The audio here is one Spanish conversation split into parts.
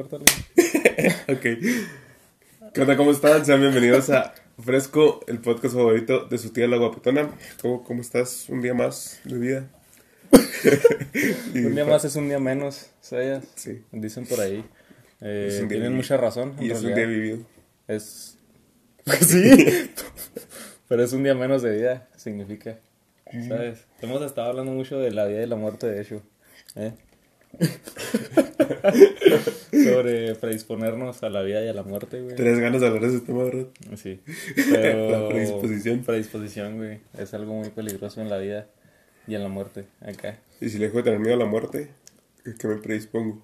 ok. ¿Qué onda? ¿Cómo están? Sean bienvenidos a Fresco, el podcast favorito de su tía la guapetona. ¿Cómo, cómo estás? Un día más de vida. un día más es un día menos, ¿sabes? Sí. Dicen por ahí. Eh, tienen mucha razón. en Y es un día vivido. Es. Pues sí. Pero es un día menos de vida, significa. ¿Sabes? Hemos estado hablando mucho de la vida y la muerte, de hecho. ¿eh? Sobre predisponernos a la vida y a la muerte, güey. ¿Tenés ganas de hablar de ese tema, verdad? Sí. Pero... La predisposición. Predisposición, güey. Es algo muy peligroso en la vida y en la muerte, acá. Y si le dejo de tener miedo a la muerte, es que me predispongo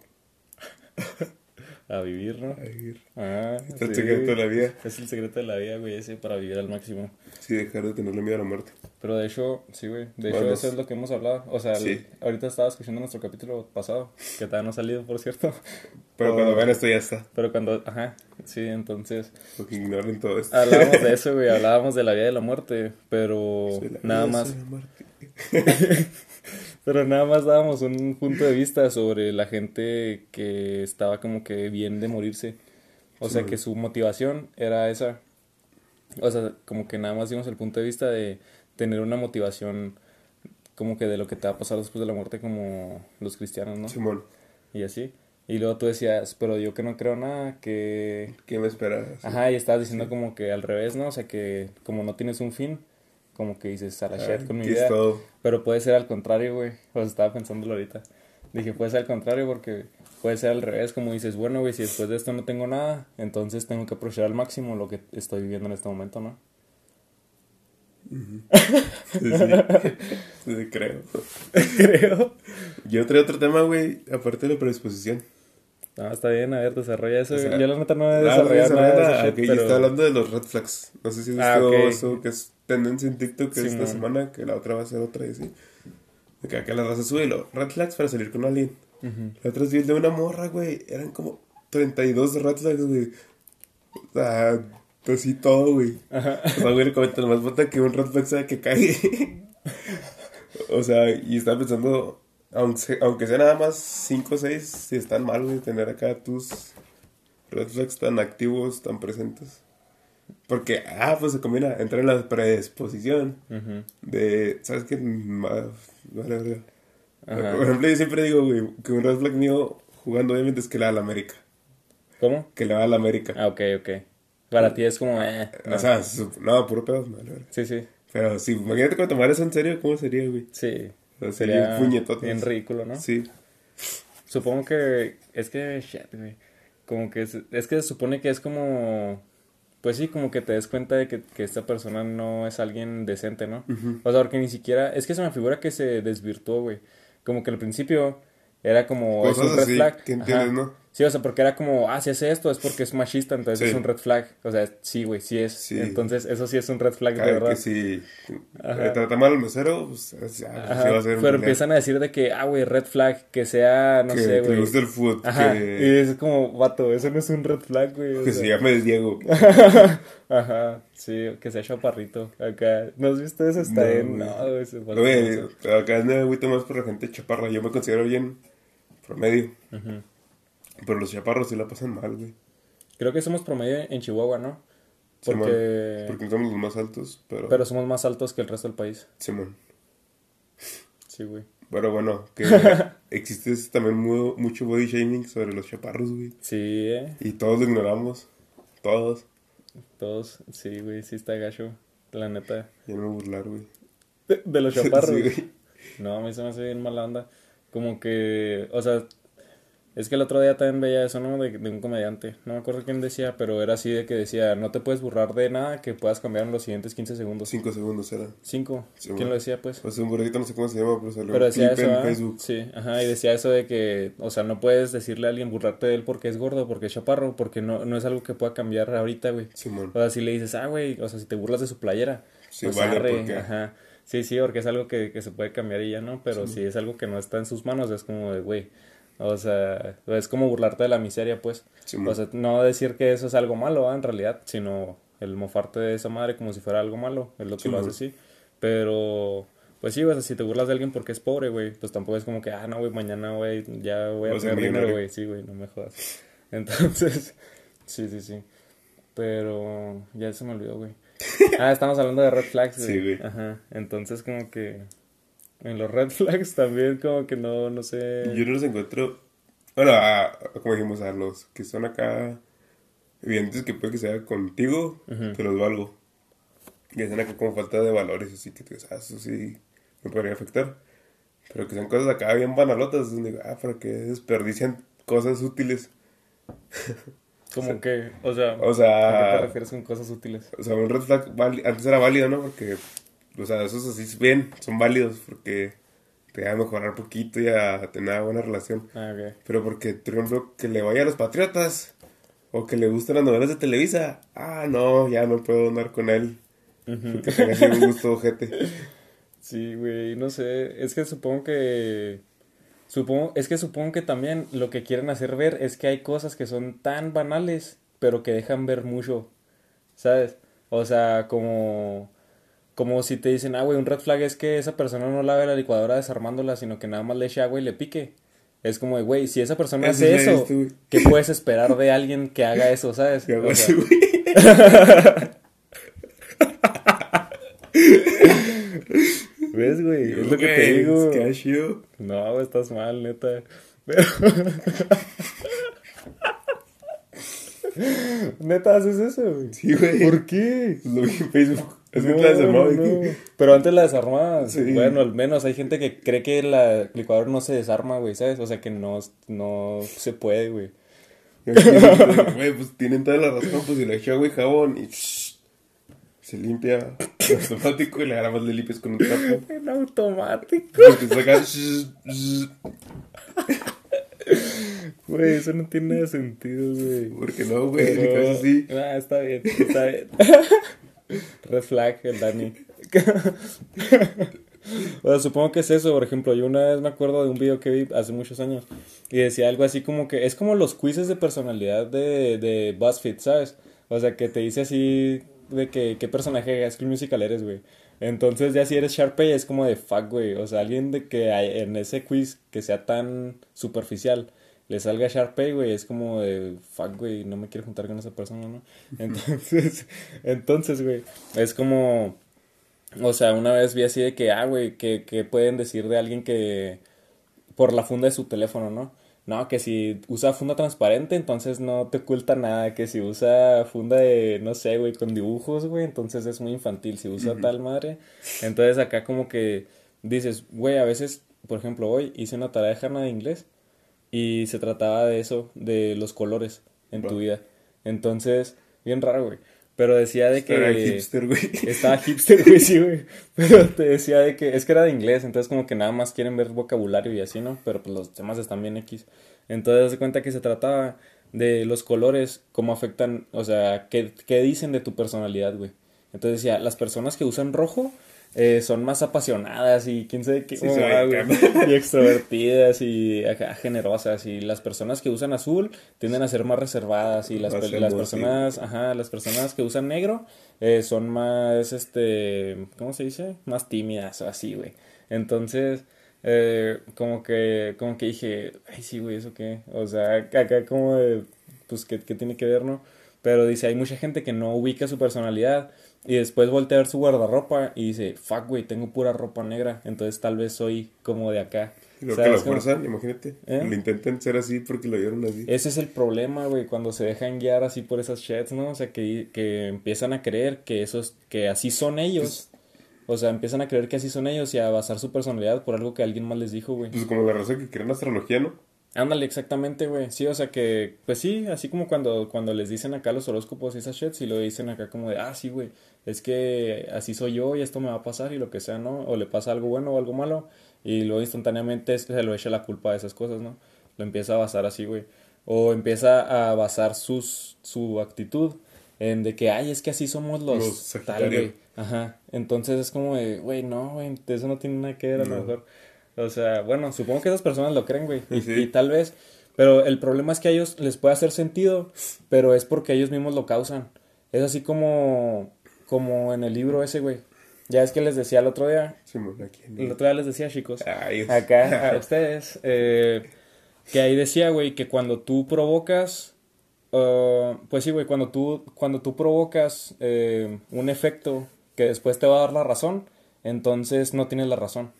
A vivir, ¿no? a vivir. Ah, Está el secreto de la vida. Es el secreto de la vida, güey, ese para vivir al máximo. Sí, dejar de tenerle miedo a la muerte. Pero de hecho, sí, güey. De hecho, eso es lo que hemos hablado. O sea, el- ahorita estaba escuchando nuestro capítulo pasado, que todavía no ha salido, por cierto. Pero cuando vean esto ya está. Pero cuando, ajá, sí, entonces Porque ignoren todo esto. hablábamos de eso, güey. Hablábamos de la vida y la muerte, pero nada más. Pero nada más dábamos un punto de vista sobre la gente que estaba como que bien de morirse. O Sí, sea, que su motivación era esa. O sea, como que nada más dimos el punto de vista de tener una motivación como que de lo que te va a pasar después de la muerte como los cristianos, ¿no? Simón, Y así. Y luego tú decías, pero yo que no creo nada, que... ¿qué me esperas? Ajá, y estabas diciendo como que al revés, ¿no? O sea, que como no tienes un fin, como que dices, a la shit con mi vida. todo. Pero puede ser al contrario, güey. O sea, estaba pensándolo ahorita. Dije, puede ser al contrario porque puede ser al revés, como dices, bueno, güey, si después de esto no tengo nada, entonces tengo que aprovechar al máximo lo que estoy viviendo en este momento, ¿no? Sí, sí. Sí, creo. Creo. Yo traía otro tema, güey, aparte de la predisposición. No, está bien, a ver, desarrolla eso. O sea, yo la neta no he desarrollado nada de ah, ese ok, shit, yo pero... estaba hablando de los red flags. No sé si has Ah, visto ok. eso, que es tendencia en TikTok que esta semana, que la otra va a ser otra y así. De que acá la raza sube lo, red flags para salir con alguien. Ujú. La otra es bien de una morra, güey. Eran como 32 red flags, güey. O sea, así todo, güey. O sea, güey, le comenta nomás falta que un red flag sea que cae. o sea, y estaba pensando, aunque, se- aunque sea nada más 5 o 6, si están mal, güey, tener acá tus red flags tan activos, tan presentes. Porque, ah, pues se combina, entra en la predisposición de, ¿sabes qué? Vale, vale. Por ejemplo, yo siempre digo, güey, que un red flag mío jugando obviamente es que le va a la América. ¿Cómo? Que le va a la América. Ah, ok, ok. Para ti es como, eh. no. O sea, su- no, puro pedo, vale, vale. Sí, sí. Pero sí, imagínate cuando tomar eso en serio, ¿cómo sería, güey? Sí. O sea, Sería sería puñetotes. bien ridículo, ¿no? Sí. Supongo que es que shit, güey. Como que es, es que se supone que es como pues sí, como que te des cuenta de que, que esta persona no es alguien decente, ¿no? O sea, porque ni siquiera es que se me figura que se desvirtuó, güey. Como que al principio era como es un red flag. que entiendes, Ajá. ¿no? Sí, o sea, porque era como, ah, si hace esto es porque es machista, entonces Sí. es un red flag. O sea, sí, güey, sí es. Sí. Entonces, eso sí es un red flag de Claro verdad. que si Ajá. eh, trata mal al mesero, pues ya, pues, Ajá, sí va a ser un pero empiezan a decir de que, ah, güey, red flag, que sea, no que sé, güey. gusta el food, Ajá, que, y es como, vato, eso no es un red flag, güey. que sea. se llame Diego. Ajá, sí, que sea chaparrito. Acá, ¿no has visto eso? Está No, güey. no, se pasa Güey, acá me agüita más por la gente chaparra. Yo me considero bien promedio. Ujú. Pero los chaparros sí la pasan mal, güey. Creo que somos promedio en Chihuahua, ¿no? Porque... Porque no somos los más altos, pero... Pero somos más altos que el resto del país. Simón. Sí, güey. Pero bueno, que existe también mu- mucho body shaming sobre los chaparros, güey. Sí, eh. Y todos lo ignoramos. Todos. Todos, sí, güey, sí está gacho. La neta. Ya no me burlar, güey. De, de los chaparros. Sí, güey. No, a mí se me hace bien mala onda. Como que, o sea, es que el otro día también veía eso, ¿no? De, de un comediante. No me acuerdo quién decía, pero era así de que decía, no te puedes burlar de nada que puedas cambiar en los siguientes 15 segundos. Cinco segundos era. Cinco. Sí, ¿Quién lo decía, pues? Pues un gordito, no sé cómo se llama, pero salió Pero un decía eso, en ¿ah? Facebook. Sí, ajá, y decía eso de que, o sea, no puedes decirle a alguien burlarte de él porque es gordo, porque es chaparro, porque no, no es algo que pueda cambiar ahorita, güey. Simón. O sea, si le dices, ah, güey, o sea, si te burlas de su playera, Sí, pues vale, arre, porque- ajá. Sí, sí, porque es algo que, que se puede cambiar y ya, ¿no? Pero si es algo que no está en sus manos, es como de, güey, o sea, es como burlarte de la miseria, pues. O sea, no decir que eso es algo malo, en realidad, sino el mofarte de esa madre como si fuera algo malo, es lo que lo hace así. Pero, pues sí, o sea, si te burlas de alguien porque es pobre, güey, pues tampoco es como que, ah, no, güey, mañana, güey, ya voy a tener dinero, güey, sí, güey, no me jodas. Entonces, sí, sí, sí. Pero ya se me olvidó, güey. Ah, estamos hablando de red flags, güey. Sí, güey. Ajá. Entonces, como que en los red flags también, como que no, no sé. Yo no los encuentro. Bueno, a- como dijimos, a los que son acá evidentes que puede que sea contigo, te los valgo. Y hacen acá como falta de valores, así que dices, ah, eso sí me podría afectar. Pero que sean cosas acá bien banalotas, donde digo, ah, para que desperdician cosas útiles. Como que, o sea, O ¿a sea, qué te refieres con cosas útiles? O sea, un red flag antes era válido, ¿no? Porque, o sea, esos así bien, son válidos porque te va a mejorar poquito y a tener una buena relación. Ah, ok. Pero porque, por ejemplo, que le vaya a los patriotas o que le gusten las novelas de Televisa, ah, no, ya no puedo andar con él. Porque tenga un gusto ojete. Sí, güey, no sé, es que supongo que supongo es que supongo que también lo que quieren hacer ver es que hay cosas que son tan banales, pero que dejan ver mucho, ¿sabes? O sea, como como si te dicen, "Ah, güey, un red flag es que esa persona no lave la licuadora desarmándola, sino que nada más le eche agua y le pique." Es como, de, güey, si esa persona hace eso. ¿qué puedes esperar de alguien que haga eso, sabes? Hago O sea. ¿Ves, güey? Es lo que te digo. es que chido. No, güey, estás mal, neta. Pero- neta, haces eso, güey. Sí, güey. ¿Por qué? Lo vi en Facebook. Es que No, te la desarmaba, no, no. Pero antes la desarmabas. Sí. Bueno, al menos hay gente que cree que la licuadora no se desarma, güey, ¿sabes? O sea que no, no se puede, güey. Güey, pues tienen toda la razón, pues si le echo agua y jabón y shh, se limpia automático y le agarras le limpias con un trapo. En automático. Y te saca shh, shh, Güey, eso no tiene nada de sentido, güey. porque no, güey, caes así. Ah, está bien, está bien. Red flag, el Dani. o sea, supongo que es eso. Por ejemplo, yo una vez me acuerdo de un video que vi hace muchos años y decía algo así como que es como los quizzes de personalidad de, de BuzzFeed, ¿sabes? O sea, que te dice así de que qué personaje de School Musical eres, güey. Entonces ya si eres Sharpay es como de fuck, güey. O sea, alguien de que en ese quiz que sea tan superficial le salga Sharpay, güey, es como de fuck, güey, no me quiero juntar con esa persona, ¿no? Entonces, entonces, güey, es como, o sea, una vez vi así de que, ah, güey, que, que pueden decir de alguien que, por la funda de su teléfono, ¿no? No, que si usa funda transparente, entonces no te oculta nada. Que si usa funda de, no sé, güey, con dibujos, güey, entonces es muy infantil. Si usa tal madre, entonces acá como que dices, güey, a veces, por ejemplo, hoy hice una tarea de Hanna de inglés y se trataba de eso, de los colores en tu Va. vida. Entonces, bien raro, güey. Pero decía de que... Era hipster, güey. Estaba hipster, güey, sí, güey. Pero te decía de que es que era de inglés, entonces como que nada más quieren ver vocabulario y así, ¿no? Pero pues los temas están bien X. Entonces se cuenta que se trataba de los colores, cómo afectan, o sea, qué, qué dicen de tu personalidad, güey. Entonces decía, las personas que usan rojo eh, son más apasionadas y quién sabe qué, Sí, oh, ah, y extrovertidas y acá, generosas y las personas que usan azul tienden a ser más reservadas y las, pe- personas, ajá, las personas que usan negro eh, son más, este, ¿cómo se dice? Más tímidas o así, güey. Entonces, eh, como que, como que dije, ay, sí, güey, ¿eso qué? O sea, acá como de, pues, ¿qué, qué tiene que ver, no? Pero dice, hay mucha gente que no ubica su personalidad y después voltea a ver su guardarropa y dice, fuck, güey, tengo pura ropa negra, entonces tal vez soy como de acá. Y Lo que ¿Sabes lo cómo? fuerzan, imagínate. ¿Eh? Lo intentan ser así porque lo vieron así. Ese es el problema, güey, cuando se dejan guiar así por esas chats, ¿no? O sea, que, que empiezan a creer que esos, que así son ellos. O sea, empiezan a creer que así son ellos y a basar su personalidad por algo que alguien más les dijo, güey. Pues como la raza que creen astrología, ¿no? Ándale, exactamente, güey. Sí, o sea que, pues sí, así como cuando, cuando les dicen acá los horóscopos y esas shits y lo dicen acá como de, ah, sí, güey, es que así soy yo y esto me va a pasar y lo que sea, ¿no? O le pasa algo bueno o algo malo y luego instantáneamente se lo echa la culpa de esas cosas, ¿no? Lo empieza a basar así, güey. O empieza a basar sus, su actitud en de que, ay, es que así somos los, Los tal, güey. Ajá. Entonces es como de, güey, no, güey, eso no tiene nada que ver a lo mejor. O sea, bueno, supongo que esas personas lo creen, güey. Y, Sí. y tal vez. Pero el problema es que a ellos les puede hacer sentido, pero es porque ellos mismos lo causan. Es así como, como en el libro ese, güey. Ya es que les decía el otro día, en- el otro día les decía, chicos, Ay, acá a ustedes, eh, que ahí decía, güey, que cuando tú provocas Uh, pues sí, güey, cuando tú, cuando tú provocas eh, un efecto que después te va a dar la razón, entonces no tienes la razón.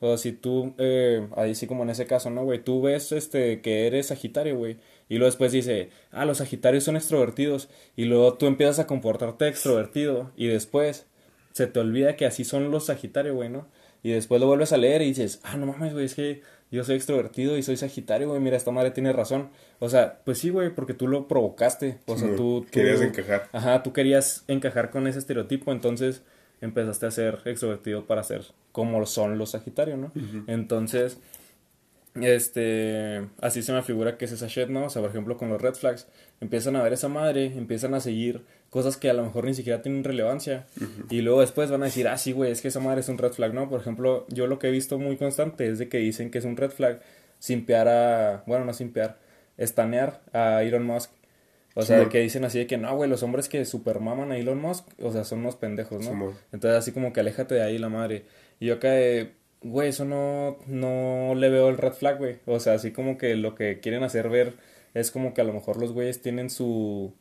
O sea, si tú, eh, ahí sí como en ese caso, ¿no, güey? Tú ves este, que eres Sagitario, güey. Y luego después dice, ah, los Sagitarios son extrovertidos. Y luego tú empiezas a comportarte extrovertido. Y después se te olvida que así son los Sagitarios, güey, ¿no? Y después lo vuelves a leer y dices, ah, no mames, güey, es que yo soy extrovertido y soy Sagitario, güey, mira, esta madre tiene razón. O sea, pues sí, güey, porque tú lo provocaste. O sea, tú, Querías encajar. Ajá, tú querías encajar con ese estereotipo, entonces empezaste a ser extrovertido para ser como son los Sagitarios, ¿no? Entonces, este, así se me figura que es esa shit, ¿no? O sea, por ejemplo, con los red flags, empiezan a ver esa madre, empiezan a seguir cosas que a lo mejor ni siquiera tienen relevancia. Y luego después van a decir, ah, sí, güey, es que esa madre es un red flag, ¿no? Por ejemplo, yo lo que he visto muy constante es de que dicen que es un red flag simpear a, bueno, no simpear, estanear a Elon Musk. O sea, que dicen así de que no, güey, los hombres que super maman a Elon Musk, o sea, son unos pendejos, ¿no? Entonces, así como que aléjate de ahí la madre. Y yo acá güey, eso no, no le veo el red flag, güey. O sea, así como que lo que quieren hacer ver es como que a lo mejor los güeyes tienen su,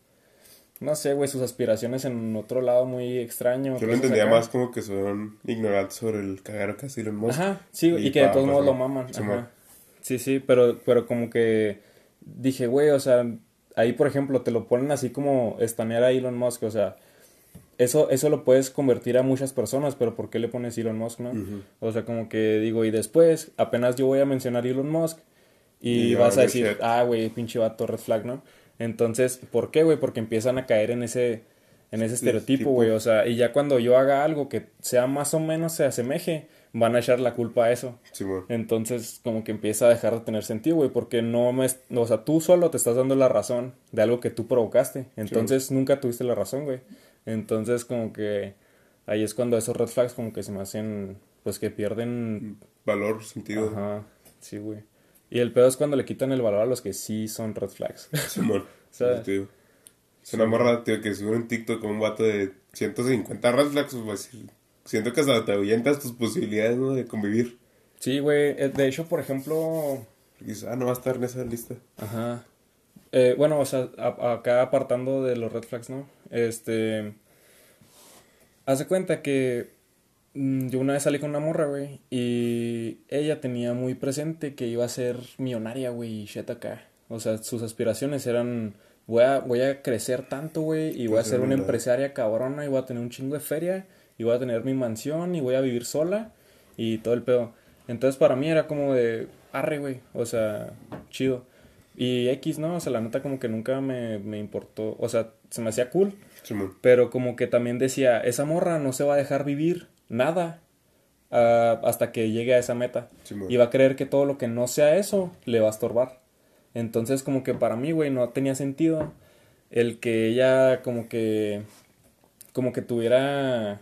no sé, güey, sus aspiraciones en otro lado muy extraño. Yo lo entendía más como que son ignorantes sobre el cagadero que Elon Musk. Ajá, sí, y, que de todos modos lo maman. Ajá. Sí, sí, pero, pero como que dije, güey, o sea, ahí, por ejemplo, te lo ponen así como estanear a Elon Musk, o sea, eso, eso lo puedes convertir a muchas personas, pero ¿por qué le pones Elon Musk, no? O sea, como que digo, y después, apenas yo voy a mencionar Elon Musk, y, vas a decir, ah, güey, pinche vato, red flag, ¿no? Entonces, ¿por qué, güey? Porque empiezan a caer en ese, en ese estereotipo, güey. O sea, y ya cuando yo haga algo que sea más o menos se asemeje, van a echar la culpa a eso. Sí, Entonces, como que empieza a dejar de tener sentido, güey, porque no me... O sea, tú solo te estás dando la razón de algo que tú provocaste. Entonces, nunca tuviste la razón, güey. Entonces, como que ahí es cuando esos red flags como que se me hacen, pues que pierden... Valor, sentido. Ajá, sí, güey. Y el pedo es cuando le quitan el valor a los que sí son red flags. Simón, ¿sabes? Es una morra, tío, que sube un TikTok con un vato de 150 red flags, pues siento que hasta te ahuyentas tus posibilidades, ¿no? De convivir. Sí, güey. Eh, de hecho, por ejemplo... ah, no va a estar en esa lista. Ajá. Eh, bueno, o sea, acá apartando de los red flags, ¿no? Este. Hace cuenta que mm, yo una vez salí con una morra, güey, y ella tenía muy presente que iba a ser millonaria, güey, y shit acá. O sea, sus aspiraciones eran, voy a, voy a crecer tanto, güey, y voy a ser una empresaria cabrona, y voy a tener un chingo de feria, y voy a tener mi mansión, y voy a vivir sola, y todo el pedo. Entonces para mí era como de, arre, güey, o sea, chido. Y X, ¿no? O sea, la neta como que nunca me, me importó. O sea, se me hacía cool. pero como que también decía, esa morra no se va a dejar vivir nada uh, hasta que llegue a esa meta. y va a creer que todo lo que no sea eso le va a estorbar. Entonces como que para mí, güey, no tenía sentido el que ella como que... Como que tuviera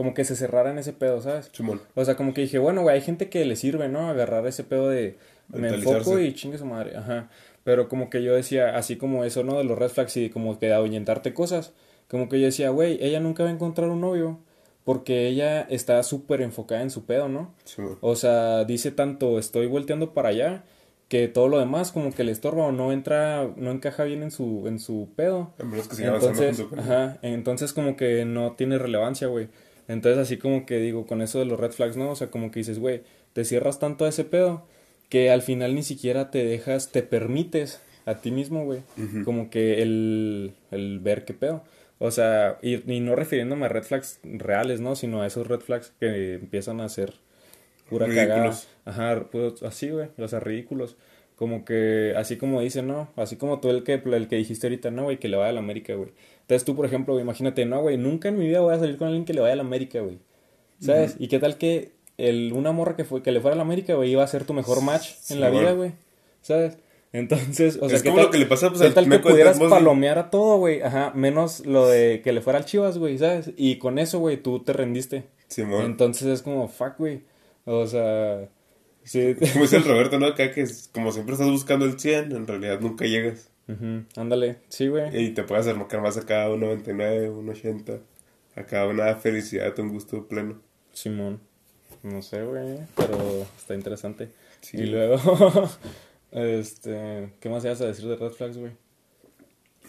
como que se cerrara en ese pedo, ¿sabes? O sea, como que dije, bueno, güey, hay gente que le sirve, ¿no? Agarrar ese pedo de me enfoco y chingue su madre, ajá. Pero como que yo decía, así como eso, ¿no? De los red flags y como que de ahuyentarte cosas. Como que yo decía, güey, ella nunca va a encontrar un novio. Porque ella está súper enfocada en su pedo, ¿no? O sea, dice tanto, estoy volteando para allá, que todo lo demás como que le estorba o no entra, no encaja bien en su, en su pedo. entonces, ajá, entonces como que no tiene relevancia, güey. Entonces así como que digo, con eso de los red flags, ¿no? O sea, como que dices, güey, te cierras tanto a ese pedo que al final ni siquiera te dejas, te permites a ti mismo, güey, como que el, el ver qué pedo. O sea, y, no refiriéndome a red flags reales, ¿no? Sino a esos red flags que empiezan a ser pura cagada. Ajá, pues, así, güey, o sea, ridículos. Como que, así como dicen, ¿no? Así como tú el que, el que dijiste ahorita, ¿no, güey? Que le vaya a la América, güey. Entonces tú, por ejemplo, imagínate, no, güey, nunca en mi vida voy a salir con alguien que le vaya a la América, güey. ¿Sabes? ¿Y qué tal que el, una morra que, fue, que le fuera a la América, güey, iba a ser tu mejor match en la vida, güey. ¿Sabes? Entonces, o sea, es como lo que le pasa pues, ¿qué tal que pudieras palomear a todo, güey? Ajá, menos lo de que le fuera al Chivas, güey, ¿sabes? Y con eso, güey, tú te rendiste. Simón. Entonces es como, fuck, güey. O sea, sí. Como dice el Roberto, ¿no? Acá que es, como siempre estás buscando el 100, en realidad nunca llegas. Ándale, sí, güey. Y te puedes acercar más a cada 1.99, 1.80, a cada una felicidad, un gusto pleno. Simón. No sé, güey, pero está interesante. Y luego, este, ¿qué más ibas a decir de Red Flags, güey?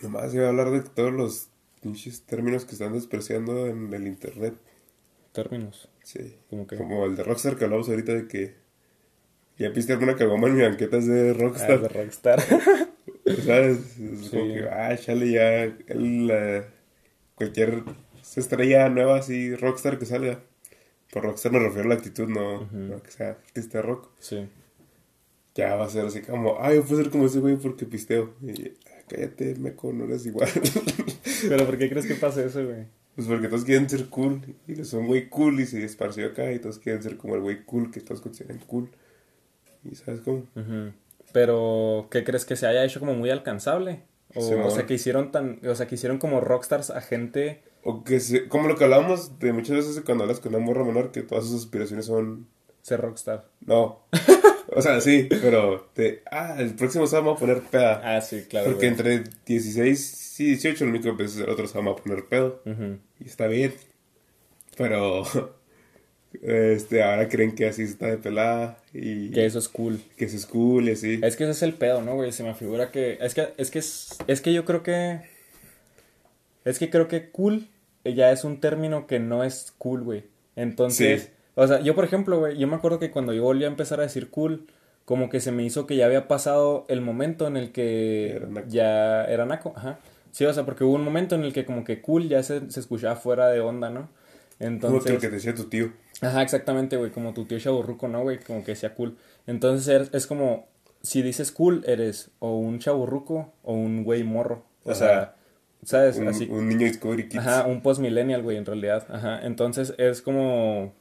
Nomás iba a hablar de todos los pinches términos que están despreciando en el internet. Términos. Sí. ¿Cómo que? Como el de Rockstar que hablamos ahorita de que ya viste alguna cagoma en mi banquetas de Rockstar. Ah, de Rockstar. ¿Sabes? Es como Sí. que, ah, chale, ya el, eh, cualquier estrella nueva así, Rockstar que salga. Por Rockstar me refiero a la actitud, no, no que sea artista rock. sí. Ya va a ser así como, ah, yo puedo ser como ese güey porque pisteo. Y, ah, cállate, meco, no eres igual. Pero ¿por qué crees que pasa eso, güey? pues porque todos quieren ser cool. Y son güey cool y se esparció acá. Y todos quieren ser como el güey cool que todos consideran cool. Y sabes cómo. Ujú. Pero, ¿qué crees que se haya hecho como muy alcanzable? O, Sí, o sea, que hicieron tan, o sea, que hicieron como rockstars a gente. O que se, como lo que hablamos de muchas veces cuando hablas con una morra menor, que todas sus aspiraciones son Ser rockstar. No. O sea, sí, pero te, ah, el próximo sábado vamos a poner peda. Ah, sí, claro. Porque güey. entre 16 y 18 lo único que a hacer otro sábado vamos a poner pedo. Y está bien. Pero este ahora creen que así está de pelada y Que eso es cool. que eso es cool y así. Es que ese es el pedo, ¿no, güey? Se me figura que. Es que, es que, es, es que yo creo que. Es que creo que cool ya es un término que no es cool, güey. Entonces. Sí. O sea, yo, por ejemplo, güey, yo me acuerdo que cuando yo volví a empezar a decir cool, como que se me hizo que ya había pasado el momento en el que Era naco. ya era naco, ajá. Sí, o sea, porque hubo un momento en el que como que cool ya se, se escuchaba fuera de onda, ¿no? Como que Entonces. lo que decía tu tío. Ajá, exactamente, güey, como tu tío chaburruco, ¿no, güey? Como que sea cool. Entonces er- es como, si dices cool, eres o un chaburruco o un güey morro. O Ajá. sea, ¿sabes? Un, Así. un niño Discovery Kids. Ajá, un post-millennial, güey, en realidad. Ajá, entonces es como,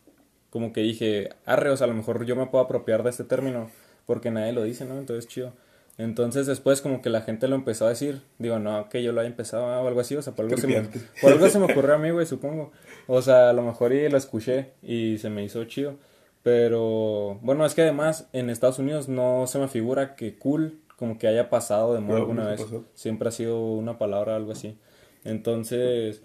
como que dije, arre, o sea, a lo mejor yo me puedo apropiar de este término porque nadie lo dice, ¿no? Entonces, chido. Entonces después como que la gente lo empezó a decir, digo, no, que yo lo haya empezado o algo así, o sea, por algo, se me, por algo se me ocurrió a mí, güey, supongo. O sea, a lo mejor y lo escuché y se me hizo chido. Pero, bueno, es que además en Estados Unidos no se me figura que cool como que haya pasado de moda No, alguna vez. pasó. Siempre ha sido una palabra, algo así. Entonces,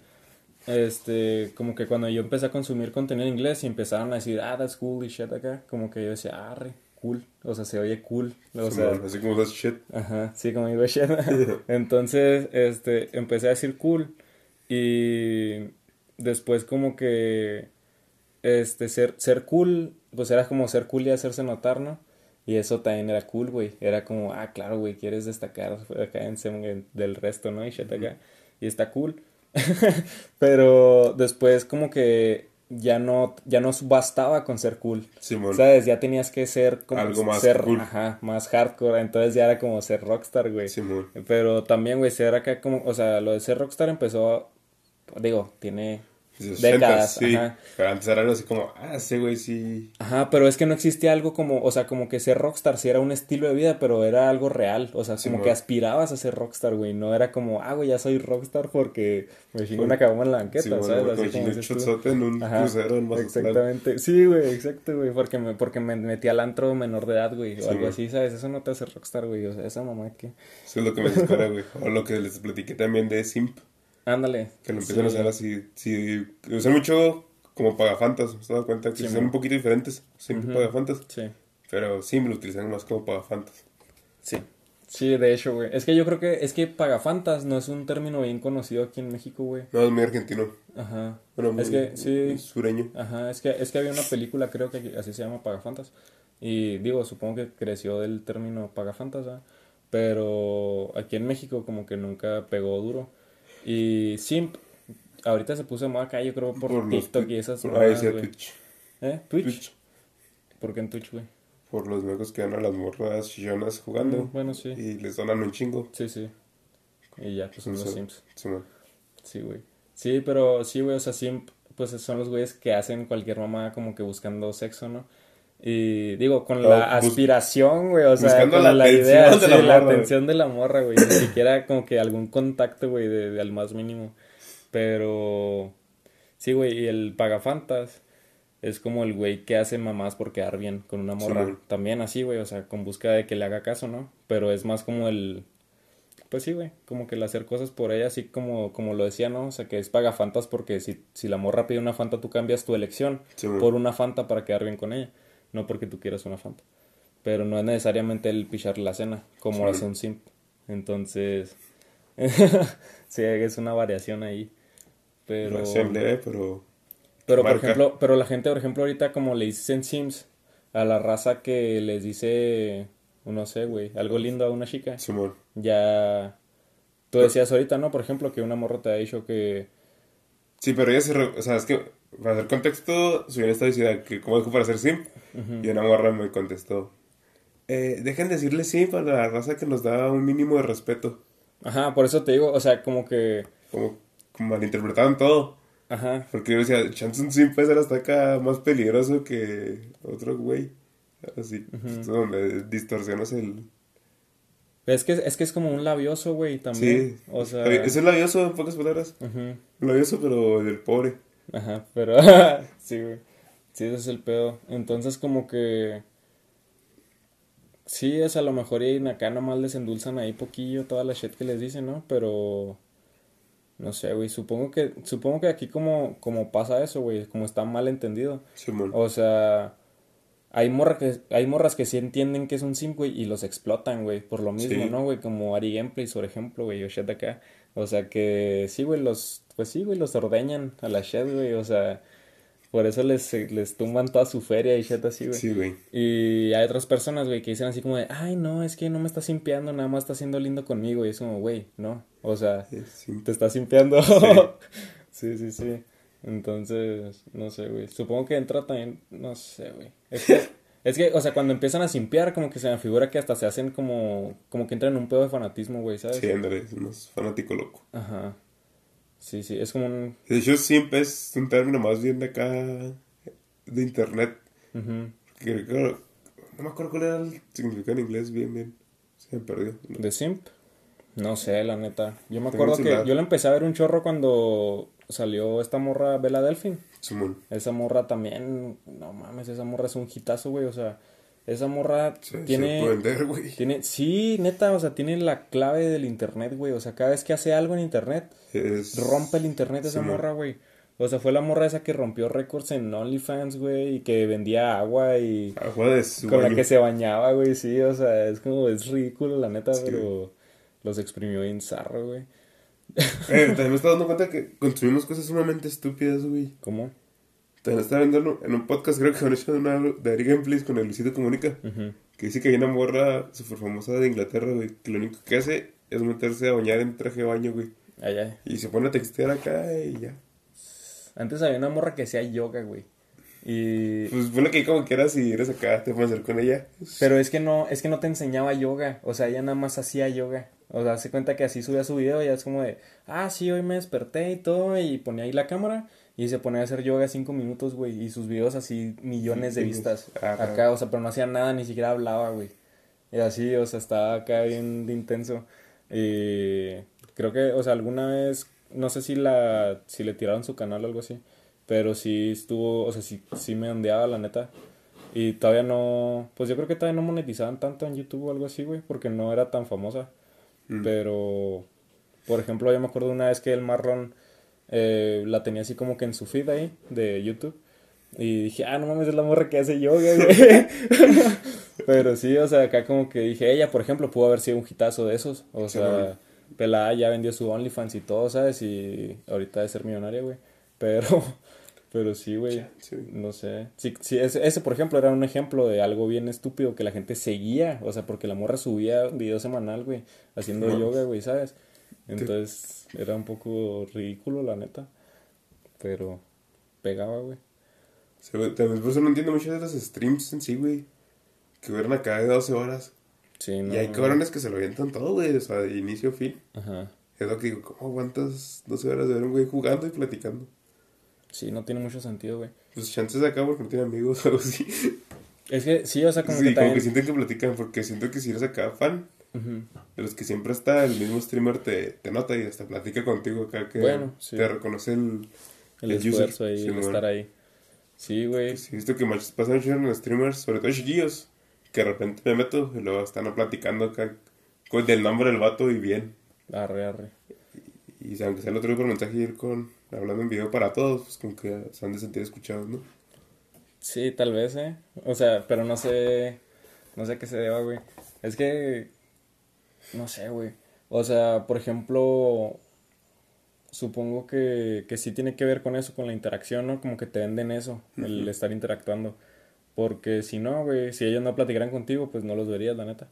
este, como que cuando yo empecé a consumir contenido en inglés y empezaron a decir, ah, that's cool y shit acá, como que yo decía, arre, cool. O sea, se oye cool. O sea, Simón, así como shit. Ajá, sí, como digo shit. Entonces, este, empecé a decir cool y después como que, este, ser, ser cool, pues era como ser cool y hacerse notar, ¿no? Y eso también era cool, güey. Era como, ah, claro, güey, quieres destacar acá en, en- del resto, ¿no? Y shit acá. Y está cool. Pero después como que ya no, ya no bastaba con ser cool. Simón. ¿Sabes? Ya tenías que ser como Algo más ser, cool. ajá, más hardcore, entonces ya era como ser rockstar, güey. Simón. Pero también, güey, ser acá como, o sea, lo de ser rockstar empezó, digo, tiene décadas, 80s, sí. Pero antes era algo así como, ah, ese güey sí. Ajá, pero es que no existía algo como, o sea, como que ser rockstar sí era un estilo de vida, pero era algo real, o sea, como Simón. que aspirabas a ser rockstar, güey, no era como, ah, güey, ya soy rockstar porque me chingo una caboma en la banqueta, Sí, bueno, ¿sabes? Así como dices en un Ajá, crucero en. Exactamente. Sí, güey, exacto, güey. Porque me, porque me metí al antro menor de edad, güey. O Sí, algo güey. así, ¿sabes? Eso no te hace rockstar, güey. O sea, esa mamá que. Eso es lo que me desespera, güey. O lo que les platiqué también de Simp. Ándale. Que lo empiezan Sí. a hacer así. Sí, lo usan mucho como pagafantas. ¿Me has dado cuenta? Que Sí, son un poquito diferentes. Ujú. pagafantas. Sí. Pero Simp lo utilizan más como pagafantas. Sí. Sí, de hecho, güey. Es que yo creo que es que pagafantas no es un término bien conocido aquí en México, güey. No, es muy argentino. Ajá. Bueno, muy, es que, sí. sureño. Ajá, es que, es que había una película, creo que así se llama Pagafantas. Y digo, supongo que creció del término Pagafantas, ¿verdad? Pero aquí en México como que nunca pegó duro. Y Simp, ahorita se puso de moda acá, yo creo, por, TikTok y esas por- Ah, güey. Twitch. ¿Eh? ¿Twitch? Twitch. ¿Por qué en Twitch, güey? Por los juegos que dan a las morras chillonas jugando. Mm, bueno, sí. Y les donan un chingo. Sí, sí. Y ya, pues son los Simps. Sí, güey. Sí, pero sí, güey, o sea, Simp, pues son los güeyes que hacen cualquier mamá como que buscando sexo, ¿no? Y digo, con la aspiración, güey, o sea, con la idea, de sí, la morra, atención de la morra, güey, ni siquiera como que algún contacto, güey, de, de al más mínimo. Pero, sí, güey, y el pagafantas es como el güey que hace mamás por quedar bien con una morra. También así, güey, o sea, con búsqueda de que le haga caso, ¿no? Pero es más como el, pues sí, güey, como que el hacer cosas por ella, así como, como lo decía, ¿no? O sea, que es pagafantas porque si, si la morra pide una fanta, tú cambias tu elección Sí, por una fanta para quedar bien con ella, no porque tú quieras una fanta. Pero no es necesariamente el picharle la cena, como Sí, hace un simp. Entonces, sí, es una variación ahí. Pero... leve, pero... Pero, por ejemplo, pero la gente, por ejemplo, ahorita como le dicen Sims a la raza que les dice, no sé, güey, algo lindo a una chica. Simón. Ya... Tú decías ahorita, ¿no? Por ejemplo, que una morra te ha dicho que... Sí, pero ella se... O sea, es que, para hacer contexto, subí esta diciendo que cómo dijo para hacer Sim. Y una morra me contestó, eh, dejen de decirle Sim a la raza que nos da un mínimo de respeto. Ajá, por eso te digo, o sea, como que... Como, como malinterpretaban todo. Ajá. Porque yo decía, chance un Sim puede ser hasta acá más peligroso que otro güey. Así, donde distorsionas el... Es que, es que es como un labioso, güey, también. Sí. O sea... Es el labioso, en pocas palabras. Un labioso, pero del pobre. Ajá, pero... sí, güey. Sí, ese es el pedo. Entonces, como que... Sí, es a lo mejor y acá nomás les endulzan ahí poquillo toda la shit que les dicen, ¿no? Pero... No sé, güey, supongo que, supongo que aquí como, como pasa eso, güey, como está mal entendido. Sí, o sea, hay, morra que, hay morras que sí entienden que es un sim, güey, y los explotan, güey, por lo mismo, ¿no, güey? Como Ari Gameplays, por ejemplo, güey, o shit acá. O sea que sí, güey, los, pues sí, güey, los ordeñan a la shit, güey, o sea, por eso les, les tumban toda su feria y shit así, güey. Sí, güey. Y hay otras personas, güey, que dicen así como de, ay, no, es que no me está simpiando, nada más está siendo lindo conmigo. Y es como, güey, no. O sea, te está simpiando. Sí. sí, sí, Entonces, no sé, güey. Supongo que entra también, no sé, güey. Es que, es que, o sea, cuando empiezan a simpiar, como que se me figura que hasta se hacen como, como que entran en un pedo de fanatismo, güey, ¿sabes? Sí, Andrés, es un fanático loco. Ajá. Sí, sí, es como un... De hecho, siempre es un término más bien de acá, de internet. no me acuerdo cuál era el significado en inglés, bien, bien. Se me perdió. ¿De simp? No sé, la neta. Yo me acuerdo que yo lo empecé a ver un chorro cuando salió esta morra Bella Delfin. Simón. Esa morra también, no mames, esa morra es un hitazo, güey, o sea... Esa morra tiene. Tiene, sí, neta, o sea, tiene la clave del internet, güey. O sea, cada vez que hace algo en internet, rompe el internet esa morra, güey. O sea, fue la morra esa que rompió récords en OnlyFans, güey, y que vendía agua y. Agua de su Con la que se bañaba, güey, sí, o sea, es como, es ridículo, la neta, pero los exprimió en zarro, güey. Eh, también me estaba dando cuenta que construimos cosas sumamente estúpidas, güey. ¿Cómo? También estaba viendo en un podcast, creo que han hecho una de Ari Gameplays con el Luisito Comunica. Que dice que hay una morra súper famosa de Inglaterra, güey. Que lo único que hace es meterse a bañar en traje de baño, güey. Ay, ay. Y se pone a textear acá y ya. Antes había una morra que hacía yoga, güey. Y... Pues pone que como quieras si eres acá, te puedes hacer con ella. Pero es que no, es que no te enseñaba yoga. O sea, ella nada más hacía yoga. O sea, se cuenta que así subía su video y es como de, ah, sí, hoy me desperté y todo. Y ponía ahí la cámara y se ponía a hacer yoga cinco minutos, güey. Y sus videos así, millones de vistas. Acá, o sea, pero no hacía nada, ni siquiera hablaba, güey. Y así, o sea, estaba acá bien de intenso. Y creo que, o sea, alguna vez, no sé si la, si le tiraron su canal o algo así. Pero sí estuvo, o sea, sí, sí me ondeaba, la neta. Y todavía no, pues yo creo que todavía no monetizaban tanto en YouTube o algo así, güey, porque no era tan famosa. Mm. Pero, por ejemplo, yo me acuerdo una vez que el marrón eh, la tenía así como que en su feed ahí de YouTube. Y dije, ah, no mames, es la morra que hace yoga, güey. Pero sí, o sea, acá como que dije, ella, por ejemplo, pudo haber sido un hitazo de esos. O sea, Pelada ya vendió su OnlyFans y todo, ¿sabes? Y ahorita de ser millonaria, güey. Pero, pero sí, güey. No sé. Sí, sí ese, ese, por ejemplo, era un ejemplo de algo bien estúpido que la gente seguía. O sea, porque la morra subía video semanal, güey, haciendo yoga, güey, ¿sabes? Entonces era un poco ridículo, la neta. Pero pegaba, güey. también por eso no entiendo mucho de los streams en sí, güey. Que hubieran acá de 12 horas. Sí, no. Y hay cabrones que se lo avientan todo, güey. O sea, de inicio a fin. Ajá. Es lo que digo, ¿cómo aguantas 12 horas de ver un güey jugando y platicando? Sí, no tiene mucho sentido, güey. Pues chances de acá porque no tiene amigos o algo así. Es que sí, o sea, como sí, que como que sienten que platican, porque siento que si eres acá fan, de los que siempre está el mismo streamer te, te nota y hasta platica contigo acá que te reconoce el, el, esfuerzo ahí, el estar ahí. Sí, güey. Sí, visto que pasan en streamers, sobre todo chiquillos, que de repente me meto y luego están platicando acá con del nombre del vato y bien. Arre, arre. Y, y aunque sea el otro día por mensaje ir con, hablando en video para todos, pues como que se han de sentir escuchados, ¿no? Sí, tal vez, ¿eh? O sea, pero no sé, no sé qué se deba, güey. Es que no sé, güey. O sea, por ejemplo, supongo que, que sí tiene que ver con eso, con la interacción, ¿no? Como que te venden eso, el estar interactuando. Porque si no, güey, si ellos no platicaran contigo, pues no los verías, la neta.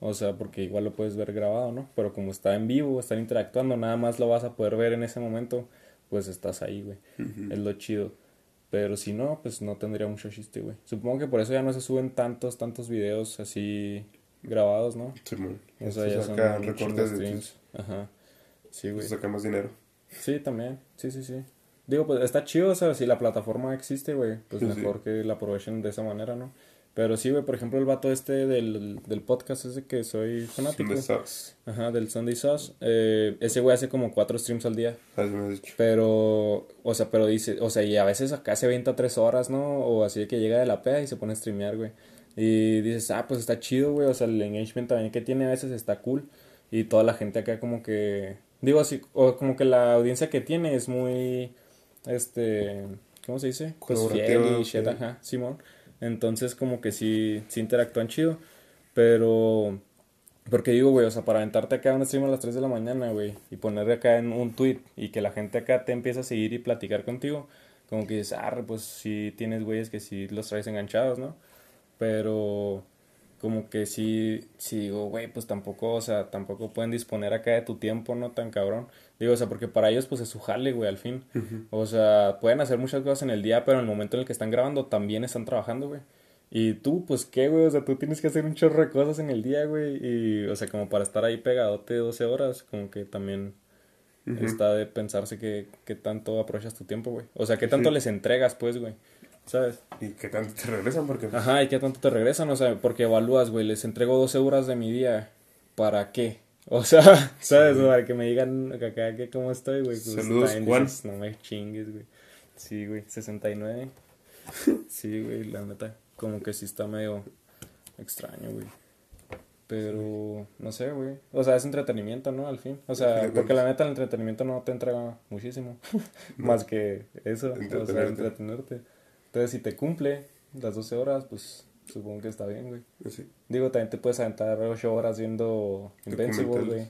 O sea, porque igual lo puedes ver grabado, ¿no? Pero como está en vivo, están interactuando, nada más lo vas a poder ver en ese momento, pues estás ahí, güey. Es lo chido. Pero si no, pues no tendría mucho chiste, güey. Supongo que por eso ya no se suben tantos, tantos videos así grabados, ¿no? Sí, man. O sea, ya son recortes de streams. Ajá. Sí, güey. Saca más dinero. Sí, también. Sí, sí, sí. Digo, pues está chido, o sea, si la plataforma existe, güey, pues mejor que la aprovechen de esa manera, ¿no? Pero sí, güey, por ejemplo, el vato este del, del podcast ese que soy fanático. Sunday Ajá, del Sunday Sauce. Eh, ese güey hace como cuatro streams al día. Ah, me dicho. Pero, o sea, pero dice, o sea, y a veces acá se 20 tres horas, ¿no? O así de que llega de la peda y se pone a streamear, güey. Y dices, ah, pues está chido, güey, o sea, el engagement también que tiene a veces está cool. Y toda la gente acá como que, digo así, o como que la audiencia que tiene es muy este, ¿cómo se dice? Pues fiel y shit, ajá, Simón. Entonces como que sí, sí interactúan chido, pero... Porque digo, güey, o sea, para aventarte acá un stream a las 3 de la mañana, güey, y poner acá en un tweet y que la gente acá te empiece a seguir y platicar contigo, como que dices, ah, pues sí tienes güeyes que sí los traes enganchados, ¿no? Pero como que sí, sí digo, güey, pues tampoco, o sea, tampoco pueden disponer acá de tu tiempo, ¿no? Tan cabrón. Digo, o sea, porque para ellos pues es su jale, güey, al fin. O sea, pueden hacer muchas cosas en el día, pero en el momento en el que están grabando también están trabajando, güey. Y tú, pues, ¿qué, güey? O sea, tú tienes que hacer un chorro de cosas en el día, güey. Y, o sea, como para estar ahí pegadote 12 horas, como que también está de pensarse que, que tanto aprovechas tu tiempo, güey. O sea, ¿qué tanto les entregas, pues, güey? ¿Sabes? ¿Y qué tanto te regresan? Porque... Ajá, ¿y qué tanto te regresan? O sea, porque evalúas, güey, les entrego 12 horas de mi día, ¿para qué? O sea, ¿sabes? Para que me digan acá que cómo estoy, güey. Pues, Saludos, Juan. no me chingues, güey. Sí, güey, 69. sí, güey, la neta, como que sí está medio extraño, güey. Pero, no sé, güey. O sea, es entretenimiento, ¿no? Al fin. O sea, porque la neta el entretenimiento no te entrega muchísimo. Más que eso. O sea, entretenerte. Entonces, si te cumple las 12 horas, pues supongo que está bien, güey. Pues Digo, también te puedes aventar 8 horas viendo Invincible, güey.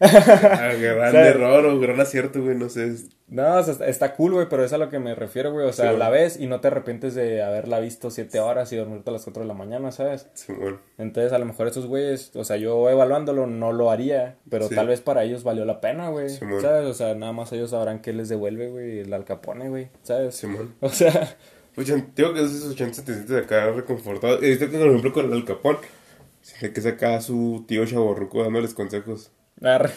ah, gran error o gran acierto, güey, no sé. No, o sea, está cool, güey, pero es a lo que me refiero, güey. O sea, la ves y no te arrepientes de haberla visto 7 horas y dormirte a las 4 de la mañana, ¿sabes? Sí, bueno. Entonces, a lo mejor esos güeyes, o sea, yo evaluándolo no lo haría, pero tal vez para ellos valió la pena, güey. ¿Sabes? O sea, nada más ellos sabrán qué les devuelve, güey, el alcapone, güey, ¿sabes? Sí, O sea, pues tengo que esos 80 te sientes acá reconfortado. Visto que, por ejemplo, con el Capón, siente que saca a su tío chaborruco dándoles consejos. Arre.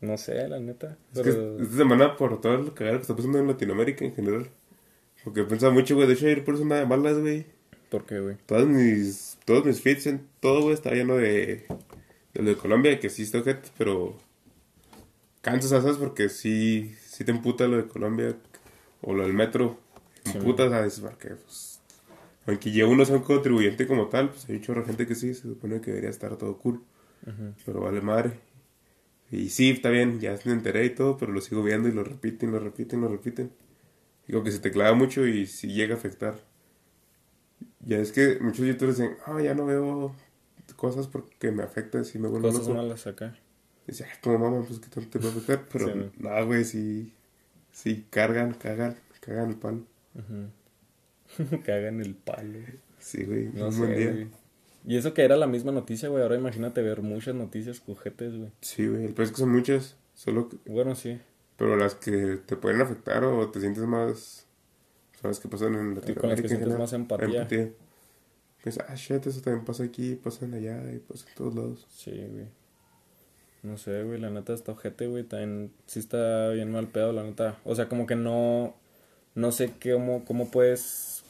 no sé, la neta. Es que esta semana, por todo lo que está pasando en Latinoamérica en general, porque he pensado mucho, güey. De hecho, ir por eso nada de malas, güey. ¿Por qué, güey? Todos mis, todos mis feeds, en todo, güey, está lleno de, de lo de Colombia, que sí está gente, pero cansas, ¿sabes? Porque sí, sí te emputa lo de Colombia o lo del metro, en putas, ¿sabes? Porque, pues, aunque yo uno sea un contribuyente como tal, pues hay mucha gente que sí, se supone que debería estar todo cool. Pero vale madre. Y sí, está bien, ya me enteré y todo, pero lo sigo viendo y lo repiten, lo repiten, lo repiten. Digo que se te clava mucho y sí llega a afectar. Ya es que muchos youtubers dicen, ah, ya no veo cosas porque me afecta si me vuelvo Cosas malas acá. Dice, como mamá, pues que tanto te va a afectar. Pero nada, güey, sí Sí, cargan, cagan, cagan el palo. cagan el palo. Sí, güey. No buen día. Y eso que era la misma noticia, güey. Ahora imagínate ver muchas noticias cojetes, güey. Sí, güey. El peor es que son muchas. Solo que... Bueno, sí. Pero las que te pueden afectar o te sientes más... Sabes que pasan en Latinoamérica. Con las que sientes más empatía. empatía. Pues, ah, shit, eso también pasa aquí, pasa allá y pasa en todos lados. Sí, güey. No sé, güey, la neta está ojete, güey. También sí está bien mal pedo, la neta. O sea, como que no. No sé cómo, cómo puedes.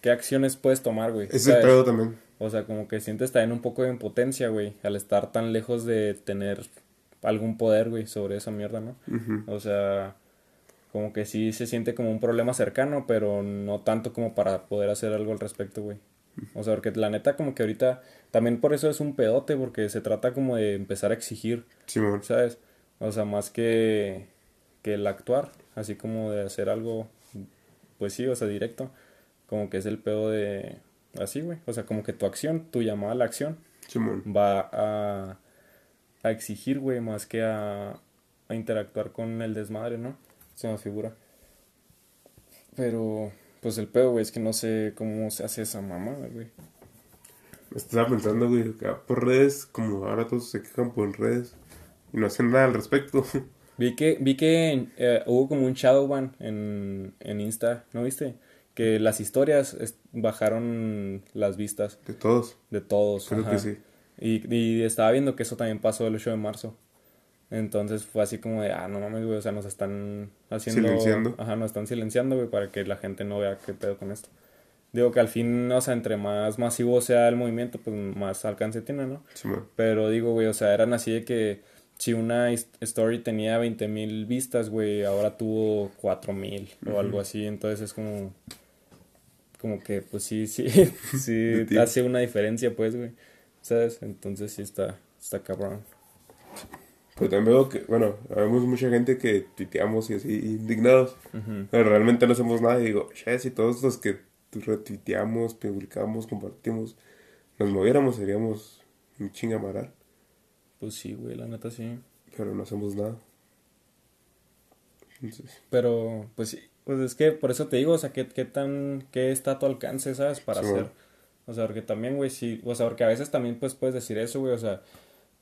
¿Qué acciones puedes tomar, güey? Es el pedo también. O sea, como que sientes también un poco de impotencia, güey, al estar tan lejos de tener algún poder, güey, sobre esa mierda, ¿no? O sea, como que sí se siente como un problema cercano, pero no tanto como para poder hacer algo al respecto, güey. O sea, porque la neta como que ahorita también por eso es un pedote, porque se trata como de empezar a exigir, ¿sabes? O sea, más que, que el actuar, así como de hacer algo, pues sí, o sea, directo, como que es el pedo de, así, güey, o sea, como que tu acción, tu llamada a la acción, Simón. va a, a exigir, güey, más que a, a interactuar con el desmadre, ¿no? Se me figura. Pero, pues el pedo, güey, es que no sé cómo se hace esa mamada, güey. Estaba pensando, güey, que por redes, como ahora todos se quejan por redes y no hacen nada al respecto. Vi que, vi que eh, hubo como un shadow ban en, en Insta, ¿no viste? Que las historias bajaron las vistas De todos. de todos. Creo ajá. que sí. Y, y estaba viendo que eso también pasó el 8 de marzo. Entonces fue así como de, ah, no mames, güey, o sea, nos están haciendo... Silenciando. Ajá, nos están silenciando, güey, para que la gente no vea qué pedo con esto. Digo que al fin, o sea, entre más masivo sea el movimiento, pues más alcance tiene, ¿no? Simón. Pero digo, güey, o sea, eran así de que si una story tenía 20 mil vistas, güey, ahora tuvo 4 mil o algo así. Entonces es como, como que, pues sí, sí, sí, hace una diferencia, pues, güey. ¿Sabes? Entonces sí está, está cabrón. Pero también veo que, bueno, vemos mucha gente que tuiteamos y así indignados. Ujú. Pero realmente no hacemos nada y digo, che, si todos los que retuiteamos, publicamos, compartimos, nos moviéramos, seríamos un chingamaral. Pues sí, güey, la neta sí. Pero no hacemos nada. Entonces, Pero, pues sí, pues es que por eso te digo, o sea, ¿qué, qué tan, qué está a tu alcance, ¿sabes? Para Sí, hacer. bueno. O sea, porque también, güey, sí, o sea, porque a veces también, pues, puedes decir eso, güey, o sea,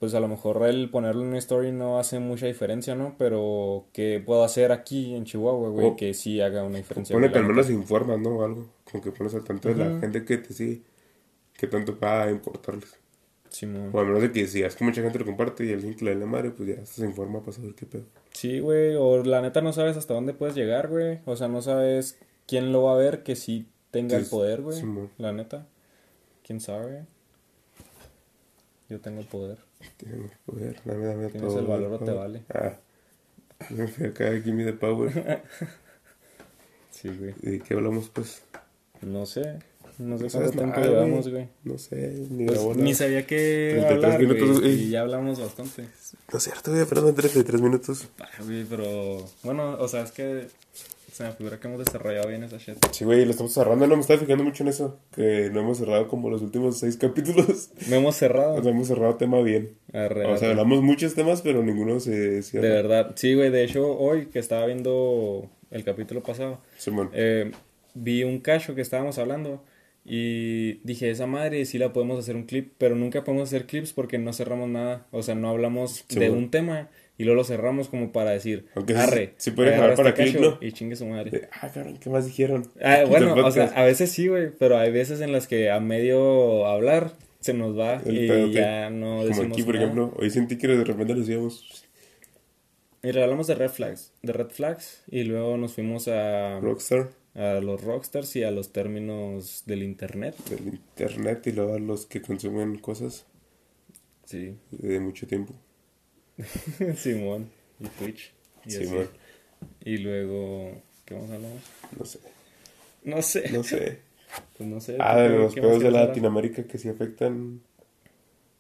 pues a lo mejor el ponerlo en una story no hace mucha diferencia, ¿no? Pero, ¿qué puedo hacer aquí en Chihuahua, güey? O- que sí haga una diferencia. pone que al menos informas, ¿no? O algo. Como que pones al tanto de la gente que te sigue. Que tanto va a importarles. Simón. O al menos de que si es que mucha gente lo comparte y alguien que le dé la madre, pues ya se informa para saber qué pedo. Sí, güey, o la neta no sabes hasta dónde puedes llegar, güey. O sea, no sabes quién lo va a ver que sí tenga el Sí, poder, güey. Simón. La neta. ¿Quién sabe? Yo tengo el poder. Tienes poder, dame, dame Tienes todo. el valor o te vale. Ah. Me fui acá, give me the power. Sí, güey. ¿Y qué hablamos, pues? No sé. No sé No cuánto tiempo nada, llevamos, güey. No sé, ni Pues, grabó ni sabía 33 hablar, minutos, güey. Y ya hablamos bastante. No es cierto, güey, van 33 minutos. Ah, güey, pero... Bueno, o sea, es que... Se me figura que hemos desarrollado bien esa shit. Sí, güey, lo estamos cerrando. No me estaba fijando mucho en eso. Que no hemos cerrado como los últimos seis capítulos. No hemos cerrado. O sea, hemos cerrado tema bien. Arre, O sea, arre. hablamos muchos temas, pero ninguno se cierra. De verdad. Sí, güey, de hecho, hoy que estaba viendo el capítulo pasado, eh, vi un cacho que estábamos hablando y dije, esa madre sí la podemos hacer un clip, pero nunca podemos hacer clips porque no cerramos nada. O sea, no hablamos Sí, de un tema y luego lo cerramos como para decir, Aunque arre, sí puede jalar para este. Y chingue su madre. Ah, cabrón, ¿qué más dijeron? Ah, bueno, o sea, a veces sí, güey, pero hay veces en las que a medio hablar se nos va El y pedote. ya no Como decimos aquí, por nada. ejemplo, hoy sentí que de repente decíamos Y hablamos de red flags, de red flags y luego nos fuimos a, Rockstar a los rockstars y a los términos del internet. del internet y luego a los que consumen cosas Sí, de mucho tiempo. Simón y Twitch. Y, así. Simón. y luego, ¿qué más hablamos? No sé, No sé. no sé. Pues no sé. Ah, de ¿qué- los pedos de? Latinoamérica que sí afectan.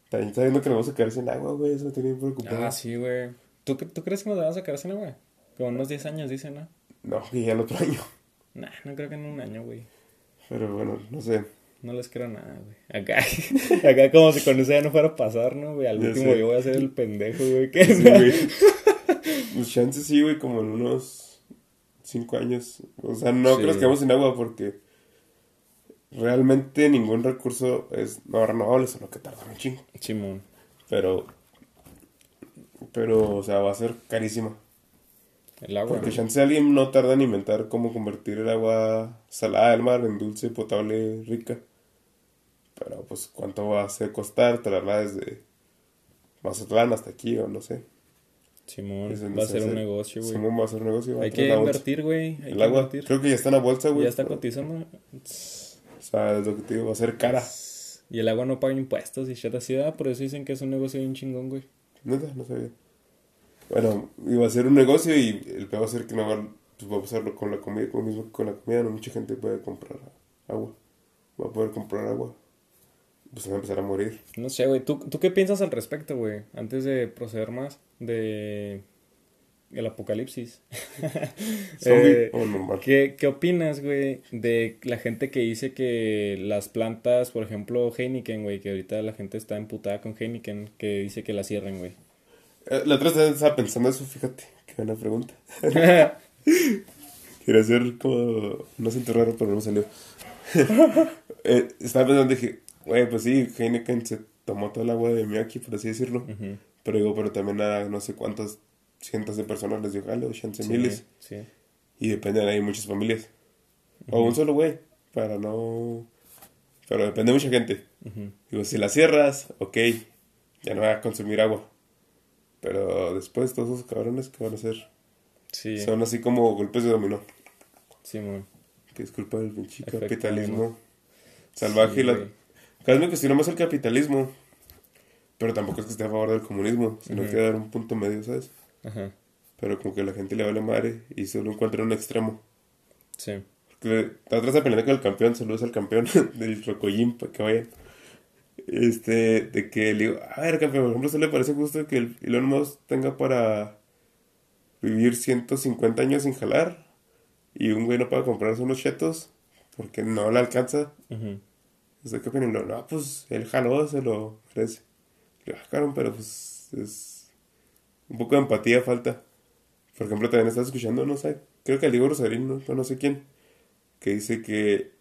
También está viendo que nos vamos a quedar sin agua, güey. Eso me tiene bien preocupado. Ah, sí, güey. ¿Tú, ¿Tú crees que nos vamos a sacar sin güey? Como unos 10 años, dicen, ¿no? No, que ya el otro año. Nah, no creo que en un año, güey. Pero bueno, no sé. No les creo nada, güey. Acá, acá como si con eso ya no fuera a pasar, ¿no, güey? Al Ya último sé. yo voy a ser el pendejo, güey. ¿Qué Sí, güey. Pues chances sí, güey, como en unos cinco años. O sea, no Sí. creo que quedemos sin agua porque realmente ningún recurso es no renovable, solo que tarda un chingo. Simón. Pero, pero, o sea, va a ser carísima. El agua. Porque ¿no? chance alguien no tarda en inventar cómo convertir el agua salada del mar en dulce, potable, rica. Pero, pues, ¿cuánto va a hacer costar traerla desde Mazatlán hasta aquí o no sé? Simón. Ese no Va a ser un negocio, güey. Simón va a ser un negocio. Hay que invertir, güey. Hay El que agua, invertir. creo que ya está en la bolsa, güey. Ya está cotizando. O sea, es lo que te digo, va a ser cara. Y el agua no paga impuestos y shit así. Por eso dicen que es un negocio bien chingón, güey. Neta, no sabía. Bueno, iba a ser un negocio y el peor va a ser que no va, pues va a pasarlo con la comida, como mismo que con la comida, no mucha gente puede comprar agua. Va a poder comprar agua. Pues van a empezar a morir. No sé, güey. ¿Tú, ¿Tú qué piensas al respecto, güey? Antes de proceder más, de... el apocalipsis. eh, ¿qué, ¿Qué opinas, güey, de la gente que dice que las plantas, por ejemplo, Heineken, güey, que ahorita la gente está emputada con Heineken, que dice que la cierren, güey? Eh, la otra vez estaba pensando eso, fíjate, qué buena pregunta. Quería hacer como, no siento raro, pero no salió. eh, estaba pensando, dije, güey, pues sí, Heineken se tomó toda el agua de Miyaki, por así decirlo. Pero digo, pero también a no sé cuántas cientos de personas les dio jale, o chance miles. Sí. Y dependen ahí muchas familias. O un solo güey, para no... Pero depende de mucha gente. Digo, si la cierras, ok, ya no va a consumir agua. Pero después todos esos cabrones que van a hacer. Sí. Son así como golpes de dominó. Sí, man. Que es culpa del pinche capitalismo salvaje. y la... Cada vez me cuestiono más el capitalismo. Pero tampoco es que esté a favor del comunismo, sino que dar un punto medio, ¿sabes? Ajá. Pero como que la gente le vale madre y solo encuentra un extremo. Sí. Porque la otra está peleando con el campeón, saludos al campeón del para que vayan. Este, de que le digo, a ver, campeón, por ejemplo, ¿se le parece justo que el Elon Musk tenga para vivir 150 años sin jalar? Y un güey no pueda comprarse unos chetos porque no le alcanza. Uh -huh. ¿Qué opinan? No, pues él jaló, se lo ofrece. Le bajaron, pero pues es un poco de empatía falta. Por ejemplo, también estás escuchando, no sé, creo que el Diego Rosarín, no, no sé quién, que dice que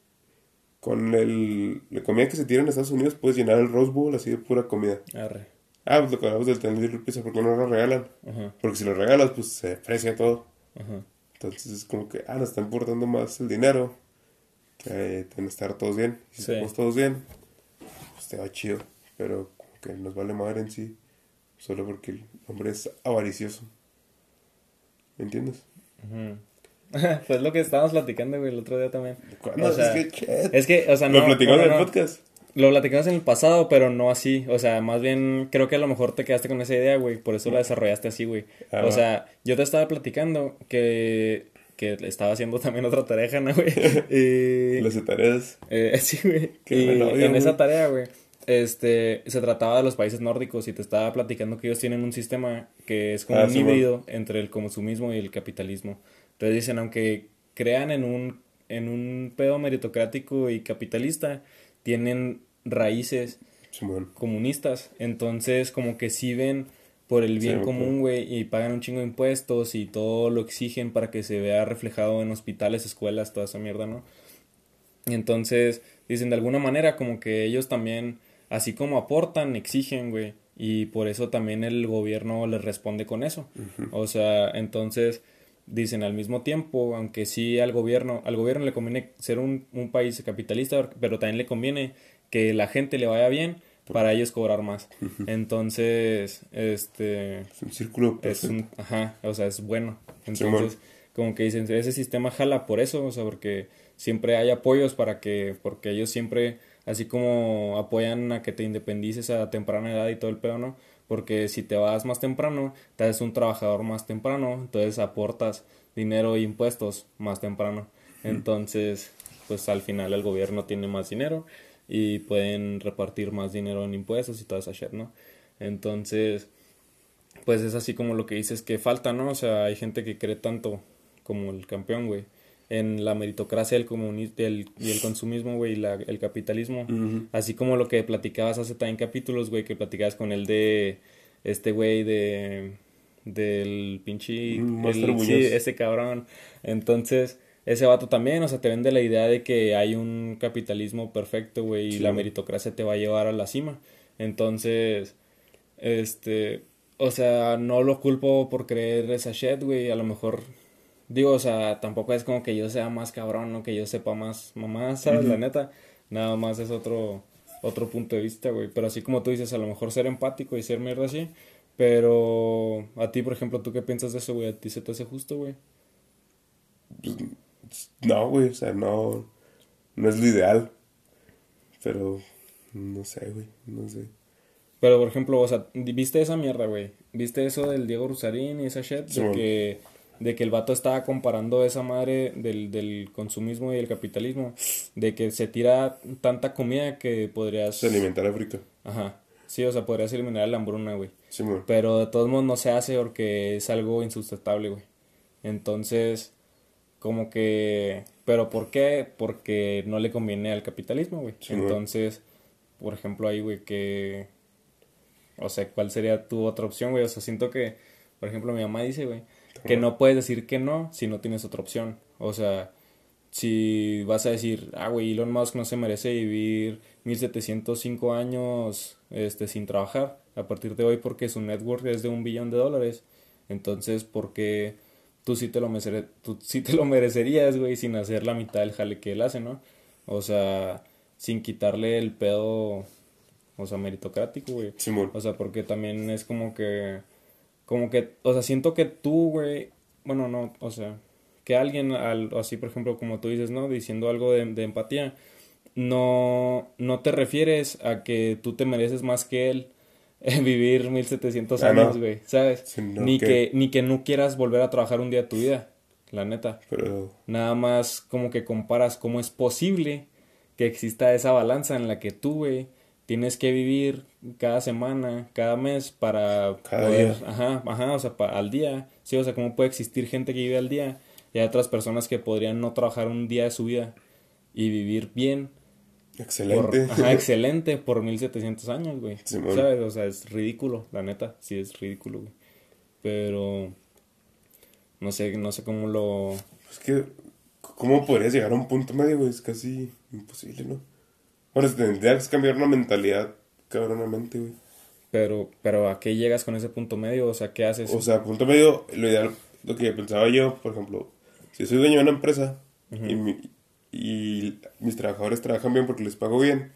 con el, la comida que se tira en Estados Unidos puedes llenar el Rose Bowl así de pura comida. Arre. Ah, pues lo que hablamos del tener pizza, ¿por qué no lo regalan? Porque si lo regalas, pues se aprecia todo. Ajá. Entonces es como que, ah, nos está importando más el dinero que en estar todos bien. Si estamos todos bien, pues te va chido. Pero como que nos vale madre en sí, solo porque el hombre es avaricioso. ¿Me entiendes? pues lo que estábamos platicando, güey, el otro día también. O sea, es, que, es que, o sea, no. Lo platicamos en el podcast. Lo platicamos en el pasado, pero no así. O sea, más bien creo que a lo mejor te quedaste con esa idea, güey. Por eso la desarrollaste así, güey. Ah, o sea, yo te estaba platicando que, que estaba haciendo también otra tarea, ¿no, güey? y... Las tareas. Eh, sí, güey. Y en esa tarea, güey, este, se trataba de los países nórdicos y te estaba platicando que ellos tienen un sistema que es como ah, un híbrido entre el consumismo y el capitalismo. Entonces dicen, aunque crean en un, en un pedo meritocrático y capitalista, tienen raíces comunistas. Entonces, como que sí ven por el bien común, güey, y pagan un chingo de impuestos y todo lo exigen para que se vea reflejado en hospitales, escuelas, toda esa mierda, ¿no? Y entonces, dicen, de alguna manera, como que ellos también así como aportan, exigen, güey. Y por eso también el gobierno les responde con eso. O sea, entonces dicen al mismo tiempo, aunque sí al gobierno, al gobierno le conviene ser un, un país capitalista, pero también le conviene que la gente le vaya bien para ellos cobrar más. Entonces, este... Es un círculo Es un, ajá, o sea, es bueno. Entonces, como que dicen, ese sistema jala por eso, o sea, porque siempre hay apoyos para que, porque ellos siempre así como apoyan a que te independices a temprana edad y todo el pedo, ¿no? Porque si te vas más temprano, te haces un trabajador más temprano, entonces aportas dinero e impuestos más temprano. Entonces, pues al final el gobierno tiene más dinero y pueden repartir más dinero en impuestos y toda esa shit, ¿no? Entonces, pues es así como lo que dices que falta, ¿no? O sea, hay gente que cree tanto como el campeón, güey en la meritocracia el el, y el consumismo, güey, y el capitalismo. Así como lo que platicabas hace también capítulos, güey, que platicabas con el de este güey de del pinche mm, sí, ese cabrón. Entonces, ese vato también, o sea, te vende la idea de que hay un capitalismo perfecto, güey, y la meritocracia te va a llevar a la cima. Entonces, este, o sea, no lo culpo por creer esa shit, güey, a lo mejor Digo, o sea, tampoco es como que yo sea más cabrón, ¿no? Que yo sepa más mamá, ¿sabes? La neta. Nada más es otro, otro punto de vista, güey. Pero así como tú dices, a lo mejor ser empático y ser mierda así. Pero a ti, por ejemplo, ¿tú qué piensas de eso, güey? ¿A ti se te hace justo, güey? No, güey, o sea, no, no es lo ideal. Pero, no sé, güey, no sé. Pero, por ejemplo, o sea, ¿viste esa mierda, güey? ¿Viste eso del Diego Rusarín y esa shit? de que de que el vato estaba comparando esa madre del, del consumismo y el capitalismo, de que se tira tanta comida que podrías... alimentar África. Ajá, sí, o sea, podrías eliminar la hambruna, güey. Sí, güey. Pero de todos modos no se hace porque es algo insustentable, güey. Entonces, como que... ¿Pero por qué? Porque no le conviene al capitalismo, güey. Sí, güey. Entonces, por ejemplo, ahí, güey, que... O sea, ¿cuál sería tu otra opción, güey? O sea, siento que, por ejemplo, mi mamá dice, güey, que no puedes decir que no si no tienes otra opción. O sea, si vas a decir, ah, güey, Elon Musk no se merece vivir 1705 años este, sin trabajar a partir de hoy porque su network es de un billón de dólares. Entonces, ¿por qué tú sí te lo, merecere- tú sí te lo merecerías, güey, sin hacer la mitad del jale que él hace, ¿no? O sea, sin quitarle el pedo, o sea, meritocrático, güey. Simón. O sea, porque también es como que, como que, o sea, siento que tú, güey, bueno, no, o sea, que alguien, al, así por ejemplo, como tú dices, ¿no? Diciendo algo de, de empatía, no, no te refieres a que tú te mereces más que él vivir 1700 Ah, no. años, güey, ¿sabes? Sino ni, que- que... ni que no quieras volver a trabajar un día de tu vida, la neta. Pero, Nada más como que comparas cómo es posible que exista esa balanza en la que tú, güey, tienes que vivir cada semana, cada mes para Cada poder, día. ajá, ajá, o sea, pa- al día, sí, o sea, cómo puede existir gente que vive al día y hay otras personas que podrían no trabajar un día de su vida y vivir bien por, excelente. ajá, excelente por 1700 años, güey. Simón. ¿Sabes? O sea, es ridículo, la neta, sí es ridículo, güey. Pero no sé, no sé cómo lo Es que, ¿cómo podrías llegar a un punto medio, güey? Es casi imposible, ¿no? Bueno, tendrías que cambiar una mentalidad cabronamente, güey. Pero, pero ¿a qué llegas con ese punto medio? O sea, ¿qué haces? O sea, punto medio, lo ideal, lo que pensaba yo, por ejemplo, si soy dueño de una empresa y, mi- y mis trabajadores trabajan bien porque les pago bien,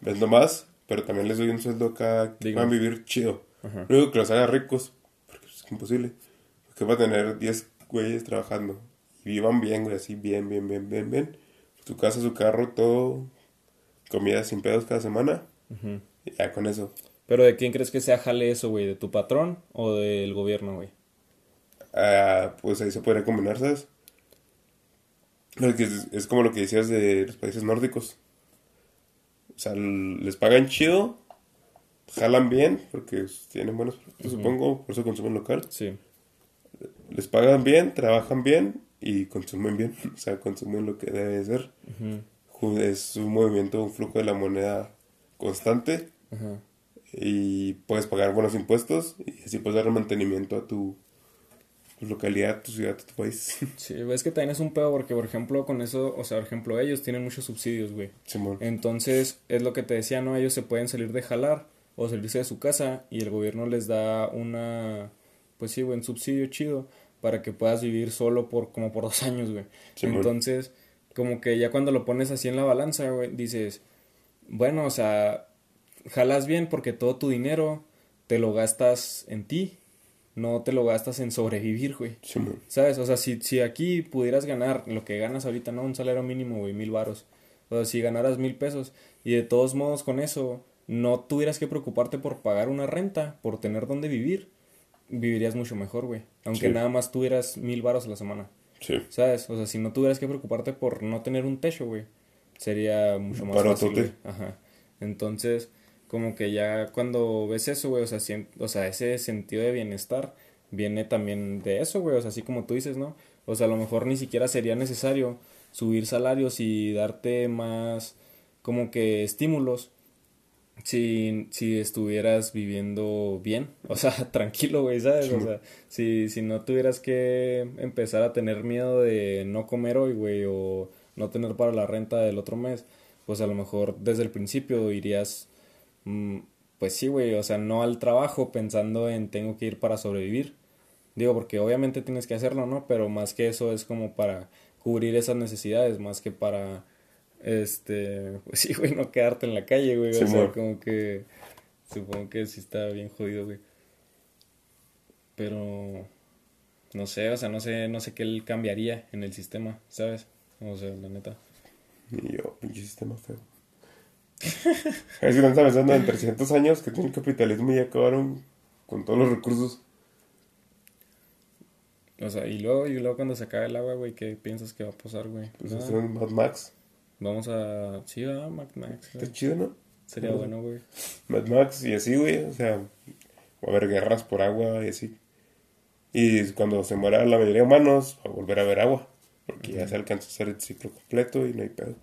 vendo más, pero también les doy un sueldo acá que van a vivir chido. Ajá. Luego que los haga ricos, porque es imposible. Porque va a tener 10 güeyes trabajando y vivan bien, güey, así bien, bien, bien, bien, bien. Su casa, su carro, todo, comida sin pedos cada semana, y ya con eso. Pero ¿de quién crees que sea jale eso, güey? ¿De tu patrón o del gobierno, güey? Ah, pues ahí se podría combinar, ¿sabes? Es, es como lo que decías de los países nórdicos. O sea, les pagan chido, jalan bien, porque tienen buenos productos, supongo, por eso consumen local. Sí. Les pagan bien, trabajan bien y consumen bien. O sea, consumen lo que debe ser. Es un movimiento, un flujo de la moneda constante Ajá. y puedes pagar buenos impuestos y así puedes dar mantenimiento a tu, tu localidad, tu ciudad, tu país. Sí, es que también es un pedo porque, por ejemplo, con eso, o sea, por ejemplo, ellos tienen muchos subsidios, güey. Simón. Entonces, es lo que te decía, ¿no? Ellos se pueden salir de jalar o salirse de su casa y el gobierno les da una, pues sí, güey, un subsidio chido para que puedas vivir solo por como por dos años, güey. Simón. Entonces, como que ya cuando lo pones así en la balanza, güey, dices, bueno, o sea, jalas bien porque todo tu dinero te lo gastas en ti, no te lo gastas en sobrevivir, güey. Simón. ¿Sabes? O sea, si, si aquí pudieras ganar lo que ganas ahorita, ¿no? Un salario mínimo, güey, mil varos. O sea, si ganaras mil pesos y de todos modos con eso no tuvieras que preocuparte por pagar una renta, por tener dónde vivir, vivirías mucho mejor, güey. Aunque Sí. nada más tuvieras mil varos a la semana. Sí. ¿Sabes? O sea, si no tuvieras que preocuparte por no tener un techo, güey, sería mucho más fácil, Parotote. güey. Ajá. Entonces, como que ya cuando ves eso, güey, o sea, o sea, ese sentido de bienestar viene también de eso, güey, o sea, así como tú dices, ¿no? O sea, a lo mejor ni siquiera sería necesario subir salarios y darte más como que estímulos si, si estuvieras viviendo bien, o sea, tranquilo, güey, ¿sabes? O sea, si, si no tuvieras que empezar a tener miedo de no comer hoy, güey, o no tener para la renta del otro mes, pues a lo mejor desde el principio irías, pues sí, güey, o sea, no al trabajo pensando en tengo que ir para sobrevivir. Digo, porque obviamente tienes que hacerlo, ¿no? Pero más que eso es como para cubrir esas necesidades, más que para, este, pues sí, güey, no quedarte en la calle, güey. o sea, como que, supongo que sí está bien jodido, güey. Pero, no sé, o sea, no sé, no sé qué él cambiaría en el sistema, ¿sabes? O sea, la neta. Y yo, pinche sistema feo. Es que están pensando en 300 años que tiene el capitalismo y ya acabaron con todos los recursos. O sea, y luego, y luego cuando se acabe el agua, güey, ¿qué piensas que va a pasar, güey? Pues Nada. hicieron Mad Max. Vamos a... Sí, a Mac Max. Está chido, ¿no? Sería bueno, güey. Mad Max y así, güey. O sea, va a haber guerras por agua y así. Y cuando se muera la mayoría de humanos, va a volver a haber agua. Porque ya se alcanza a hacer el ciclo completo y no hay pedo.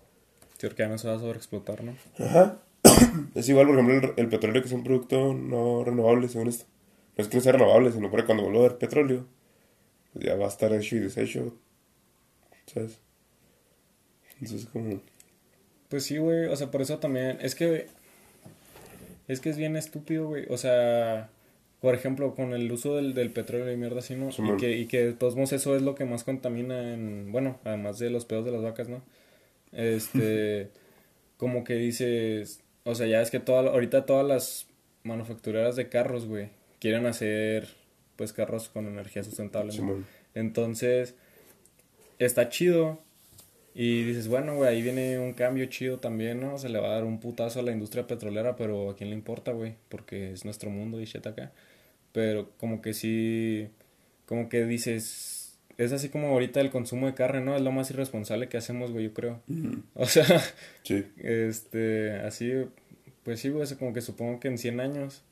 Sí, porque no se va a sobreexplotar, ¿no? Ajá. es igual, por ejemplo, el, el, petróleo que es un producto no renovable, según esto. No es que no sea renovable, sino que cuando vuelva a haber petróleo, pues ya va a estar hecho y deshecho. ¿Sabes? Entonces, como. Pues sí, güey. O sea, por eso también. Es que. Es que es bien estúpido, güey. O sea. Por ejemplo, con el uso del, del petróleo y mierda así, ¿no? y, que, y que de todos modos eso es lo que más contamina en... Bueno, además de los pedos de las vacas, ¿no? Este... como que dices... O sea, ya es que toda, ahorita todas las manufactureras de carros, güey, quieren hacer, pues, carros con energía sustentable. ¿no? Entonces, está chido. Y dices, bueno, güey, ahí viene un cambio chido también, ¿no? Se le va a dar un putazo a la industria petrolera, pero ¿a quién le importa, güey? Porque es nuestro mundo y shit acá. Pero como que sí, como que dices, es así como ahorita el consumo de carne, ¿no? Es lo más irresponsable que hacemos, güey, yo creo. O sea, sí. este, así, pues sí, güey, como que supongo que en 100 años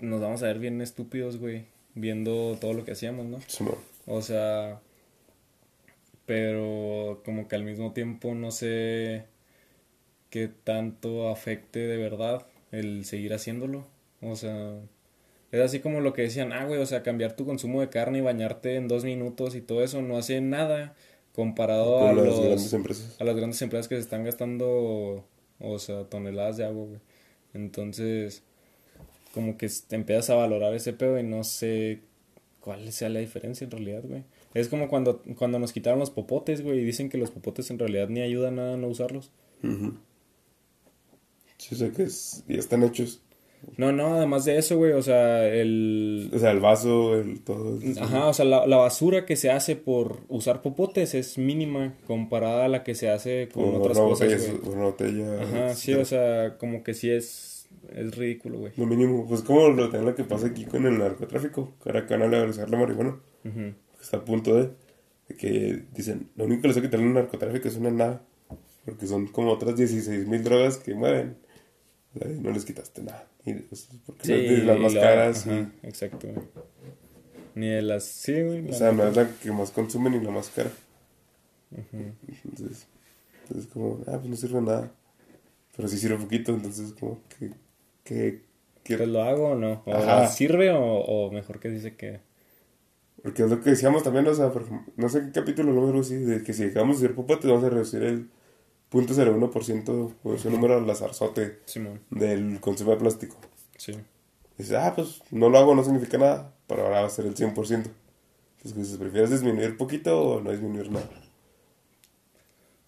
nos vamos a ver bien estúpidos, güey, viendo todo lo que hacíamos, ¿no? Sí, O sea, pero como que al mismo tiempo no sé qué tanto afecte de verdad el seguir haciéndolo. O sea, es así como lo que decían, ah, güey, o sea, cambiar tu consumo de carne y bañarte en dos minutos y todo eso no hace nada comparado a, las los, grandes empresas. a las grandes empresas que se están gastando, o sea, toneladas de agua, güey. Entonces, como que te empiezas a valorar ese pedo y no sé cuál sea la diferencia en realidad, güey. Es como cuando, cuando nos quitaron los popotes, güey, y dicen que los popotes en realidad ni ayudan a no usarlos. Sí, sé que ya están hechos. No, no, además de eso, güey, o sea, el... O sea, el vaso, el todo. Ajá, o sea, la, basura que se hace por usar popotes es mínima comparada a la que se hace con otras cosas, güey. Una botella. Ajá, sí, o sea, como que sí es, es ridículo, güey. Lo mínimo, pues como lo, lo que pasa aquí con el narcotráfico, que ahora van a legalizar la marihuana, está a punto de, que dicen, lo único que les que el narcotráfico es una nada, porque son como otras 16 mil drogas que mueven, no les quitaste nada. Pues, porque sí, no las más caras. Exacto. Ni de las. Sí, güey. O sea, no es la que más consume ni la más cara. Entonces, entonces, como, ah, pues no sirve nada. Pero sí sirve poquito, entonces, como, que. que, que... ¿Pues lo hago o no? ¿O sirve o, o, mejor que dice que.? Porque es lo que decíamos también, o sea, por no sé qué capítulo número sí, de que si dejamos de hacer popote, vamos a reducir el 0.01% pues un número al azarzote del consumo de plástico. Sí. Dices, ah, pues no lo hago, no significa nada, pero ahora va a ser el 100%. Entonces, pues, ¿prefieres disminuir poquito o no disminuir nada?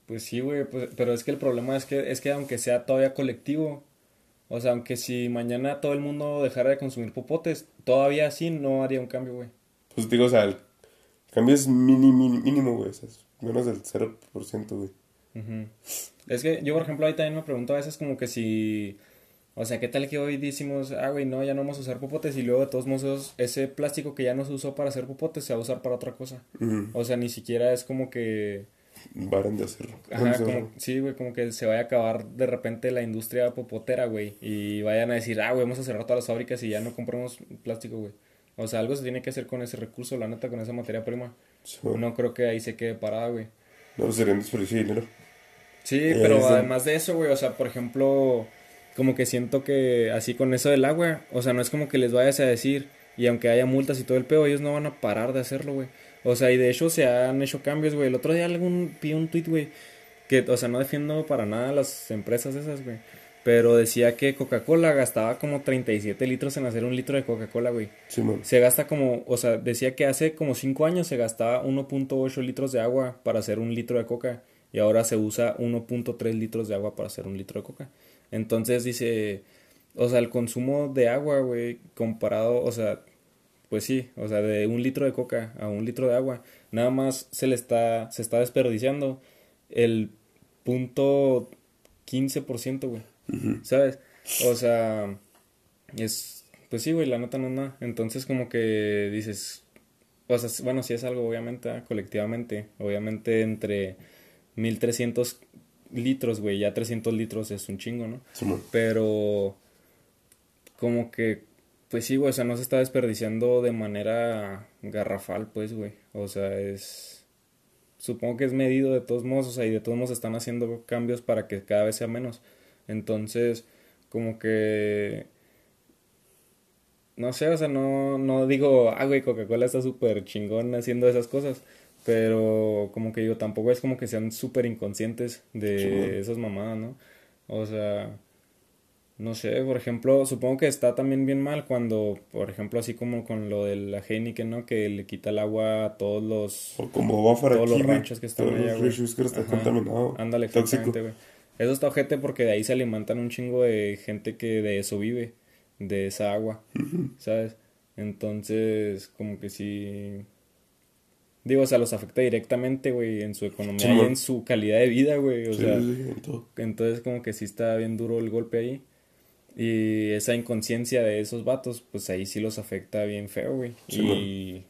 Pues sí, güey, pues, pero es que el problema es que, es que aunque sea todavía colectivo, o sea, aunque si mañana todo el mundo dejara de consumir popotes, todavía así no haría un cambio, güey. Pues digo, o sea, el cambio es mínimo, mínimo, güey, o sea, es menos del 0%, güey. Es que yo, por ejemplo, ahí también me pregunto a veces como que si... O sea, ¿qué tal que hoy decimos, ah, güey, no, ya no vamos a usar popotes y luego de todos modos ese plástico que ya no se usó para hacer popotes se va a usar para otra cosa? O sea, ni siquiera es como que... Varen de hacerlo. Ajá, como, sí, güey, como que se vaya a acabar de repente la industria popotera, güey. Y vayan a decir, ah, güey, vamos a cerrar todas las fábricas y ya no compramos plástico, güey. O sea, algo se tiene que hacer con ese recurso, la neta, con esa materia prima. No creo que ahí se quede parada, güey. No, sería un desperdicio de dinero. Sí, pero además de eso, güey, o sea, por ejemplo, como que siento que así con eso del agua, o sea, no es como que les vayas a decir, y aunque haya multas y todo el pedo, ellos no van a parar de hacerlo, güey. O sea, y de hecho se han hecho cambios, güey. El otro día algún vi un tweet, güey, que, o sea, no defiendo para nada las empresas esas, güey. Pero decía que Coca-Cola gastaba como 37 litros en hacer un litro de Coca-Cola, güey. Sí, man. Se gasta como, o sea, decía que hace como 5 años se gastaba 1.8 litros de agua para hacer un litro de coca y ahora se usa 1.3 litros de agua para hacer un litro de coca. Entonces dice, o sea, el consumo de agua, güey, comparado, o sea, pues sí, o sea, de un litro de coca a un litro de agua, nada más se le está, se está desperdiciando el punto 15%, güey, ¿sabes? O sea, es, pues sí, güey, la nota no es nada. Entonces como que dices, o sea, bueno, sí es algo, obviamente, colectivamente, obviamente entre 1300 litros, güey. Ya 300 litros es un chingo, ¿no? Pero como que, Pues sí, güey, o sea, no se está desperdiciando de manera garrafal, pues, güey. O sea, es... Supongo que es medido de todos modos, o sea, y de todos modos están haciendo cambios para que cada vez sea menos. Entonces, como que... No sé, o sea, no, no digo, ah, güey, Coca-Cola está súper chingón haciendo esas cosas. Pero como que digo, tampoco es como que sean súper inconscientes de esas mamadas, ¿no? O sea, no sé, por ejemplo, supongo que está también bien mal cuando, por ejemplo, así como con lo de la Heineken, ¿no? Que le quita el agua a todos los... O como va para todos aquí, los ranchos que están todos allá, los güey. que está Ajá. contaminado. Ándale, exactamente, güey. Eso está ojete porque de ahí se alimentan un chingo de gente que de eso vive, de esa agua, ¿sabes? Entonces, como que sí... Digo, o sea, los afecta directamente, güey, en su economía Sí, y man. en su calidad de vida, güey. O Sí, sea, sí, entonces como que sí está bien duro el golpe ahí. Y esa inconsciencia de esos vatos, pues ahí sí los afecta bien feo, güey. Y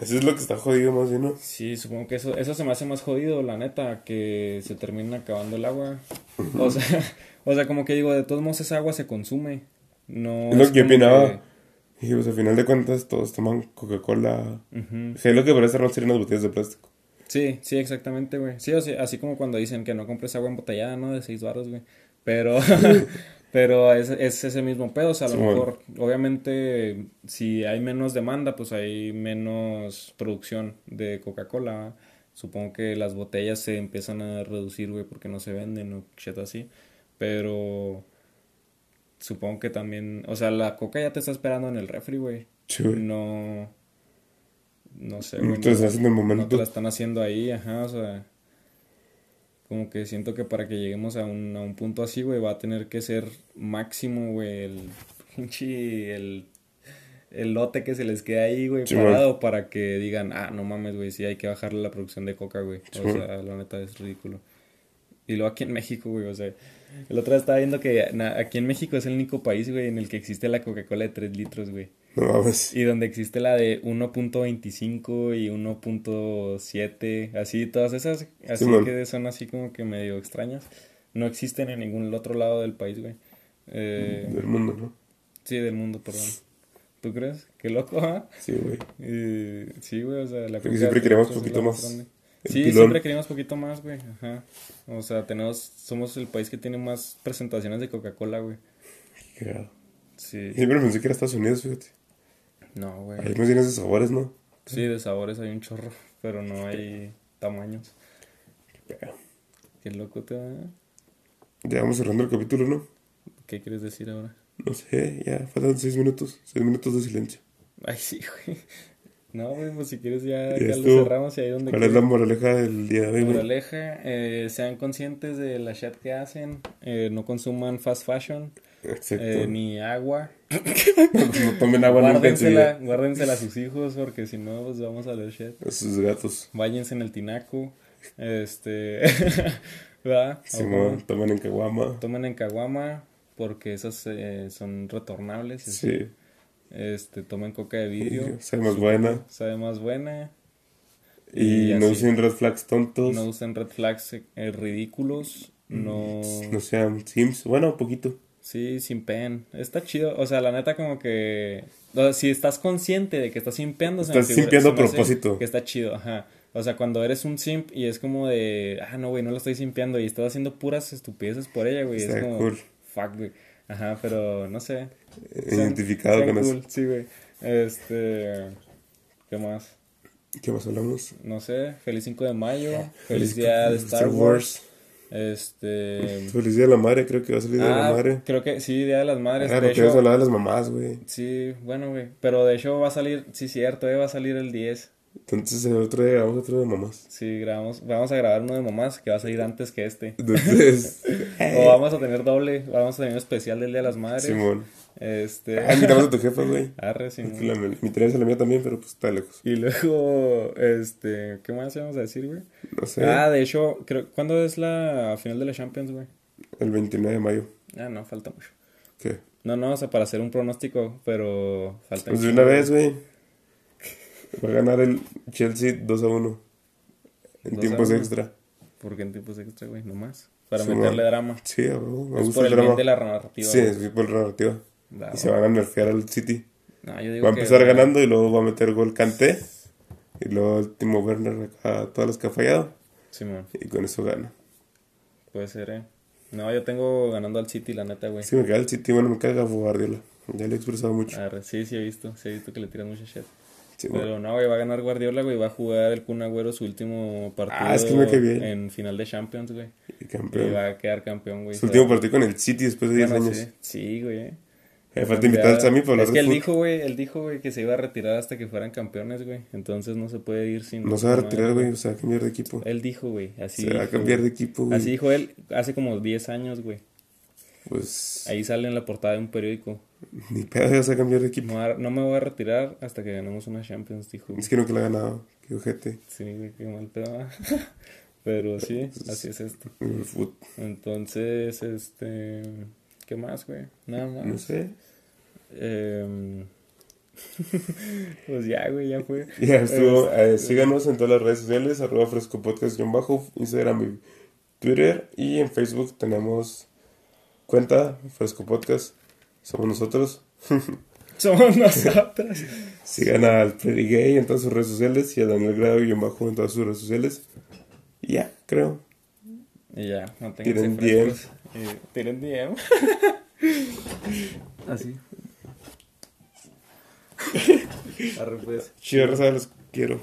Eso es lo que está jodido más bien, ¿no? sí, supongo que eso, eso se me hace más jodido, la neta, que se termina acabando el agua. O sea, o sea, como que digo, de todos modos esa agua se consume. No Es lo que yo opinaba. Y pues al final de cuentas todos toman Coca-Cola. Sí, lo que parece no serían las botellas de plástico. Sí, sí, exactamente, güey. Sí, o sea, así como cuando dicen que no compres agua embotellada, ¿no? De seis baros, güey. Pero, pero es, es ese mismo pedo, o sea, a lo Sí, bueno. mejor, obviamente, si hay menos demanda, pues hay menos producción de Coca-Cola. Supongo que las botellas se empiezan a reducir, güey, porque no se venden o shit así. Pero supongo que también, o sea, la coca ya te está esperando en el refri, güey. Sí, güey. No, no sé, No güey. te las hacen en el No momento. te la están haciendo ahí, ajá, o sea. Como que siento que para que lleguemos a un, a un punto así, güey, va a tener que ser máximo, güey, el pinche, el, el lote que se les queda ahí, güey, Sí, parado para que digan, ah, no mames, güey, sí hay que bajarle la producción de coca, güey. Sí, O sea, la neta es ridículo. Y luego aquí en México, güey, o sea, el otro día estaba viendo que aquí en México es el único país, güey, en el que existe la Coca-Cola de 3 litros, güey. No mames. Y donde existe la de 1.25 y 1.7, así, todas esas, así que son así como que medio extrañas. No existen en ningún otro lado del país, güey. Eh, Del mundo, ¿no? sí, del mundo, perdón. ¿Tú crees? Qué loco, ¿ah? Sí, güey. Eh, sí, güey, o sea, la coca siempre queremos poquito más grande. Sí, pilón. siempre queremos poquito más, güey, ajá. O sea, tenemos, somos el país que tiene más presentaciones de Coca-Cola, güey. Cagado. Sí. Siempre pensé que era Estados Unidos, fíjate. No, güey. Ahí más bien esos sabores, ¿no? Sí, de sabores hay un chorro, pero no hay tamaños. Qué loco te da. Ya vamos cerrando el capítulo, ¿no? ¿Qué quieres decir ahora? No sé, ya faltan seis minutos. Seis minutos de silencio. Ay, sí, güey. No, güey, pues si quieres ya, lo cerramos y ahí donde ¿Cuál es la moraleja del día de hoy? Moraleja, eh, sean conscientes de la chat que hacen, eh, no consuman fast fashion, eh, ni agua. no tomen agua Guárdensela, guárdensela a sus hijos porque si no, pues vamos a la shit. A sus gatos. Váyanse en el tinaco, este, ¿verdad? Simón, tomen en caguama. Tomen en caguama porque esas eh, son retornables. Sí. Este, tomen coca de vidrio. Sabe más buena. Sabe más buena. Y, Y no así. usen red flags tontos. No usen red flags eh, ridículos. No. No sean sims. Bueno, un poquito. Sí, sin pen. Está chido. O sea, la neta, como que. o sea, si estás consciente de que estás simpeando, Estás simpeando a propósito. Que está chido, ajá. O sea, cuando eres un simp y es como de. Ah, no, güey, no lo estoy simpeando y estás haciendo puras estupideces por ella, güey. Es Está como. cool. Fuck, güey. Ajá, pero no sé. Identificado con cool, eso. Sí, güey. Este. ¿Qué más? ¿Qué más hablamos? No sé. Feliz 5 de mayo. Feliz Feliz día de Star Star Wars. Este. Feliz día de la madre, creo que va a salir día de la Ah, madre. creo que sí, Día de las Madres. Claro, de que hecho, hablar de las mamás, güey. sí, bueno, güey. Pero de hecho va a salir, sí, cierto, eh, va a salir el 10. Entonces, el otro día grabamos otro de mamás. Sí, grabamos, vamos a grabar uno de mamás que va a salir antes que este. Entonces, O vamos a tener doble, vamos a tener un especial del Día de las Madres. Simón. Este. Ah, invitamos a tu jefa, güey. Arre, Simón. La- Mi es la mía también, pero pues está lejos. Y luego, este, ¿qué más íbamos a decir, güey? No sé. Ah, de hecho, creo, ¿cuándo es la final de la Champions, güey? El 29 de mayo. Ah, no, falta mucho. ¿Qué? No, no, o sea, para hacer un pronóstico, pero falta Pues de una vez, güey. Va a ganar el Chelsea 2 a 1. En 2 a tiempos 1. extra. ¿Por qué en tiempos extra, güey? Nomás. Para Sí, meterle man. drama. Sí, a huevo, me Es gusta por el drama. de la narrativa. Sí, es por la narrativa. Va, Y se va. van a nerfear al City. No, yo digo Va a empezar ganando y luego va a meter gol Kanté. Y luego Timo Werner a todas las que ha fallado. Simón, Y con eso gana. puede ser, eh. No, yo tengo ganando al City, la neta, güey. Que me caga el City, bueno, me caga Guardiola. Ya le he expresado mucho. Arre, sí, sí he visto, sí he visto que le tiran mucha shit. Sí. Pero no, güey, va a ganar Guardiola, güey, va a jugar el Kun Agüero su último partido Ah, es que me cae bien. en final de Champions, güey. Y Y campeón. va a quedar campeón, güey. Su último partido con el City después de 10 Bueno, años. sí, güey. Eh, falta invitar a Sammy para Es que él dijo, güey, él dijo, güey, que se iba a retirar hasta que fueran campeones, güey. Entonces no se puede ir sin... No se va a retirar, güey, o sea, va a cambiar de equipo. Él dijo, güey, así Se va a cambiar de equipo, güey. Así dijo él hace como 10 años, güey. Pues Ahí sale en la portada de un periódico. Ni pedo, ya se cambiar de equipo. No, no me voy a retirar hasta que ganemos una Champions, dijo. Es que nunca la ha ganado. Qué ojete. Sí, qué mal pedo. Pero sí, así es esto. Entonces, este... ¿Qué más, güey? Nada más. No sé. Em, pues ya, güey, ya fue. Ya estuvo. Este, eh, síganos en todas las redes sociales, arroba fresco podcast bajo, Instagram y Twitter. Y en Facebook tenemos cuenta fresco podcast. Somos nosotros. Somos nosotros. Sigan al Freddy Gay en todas sus redes sociales y a Daniel Grado y bajo en todas sus redes sociales. Y ya, creo. Y ya, manténganse Tiren frescos. Y tiren DM. Así. Arre, pues. Chido, los quiero.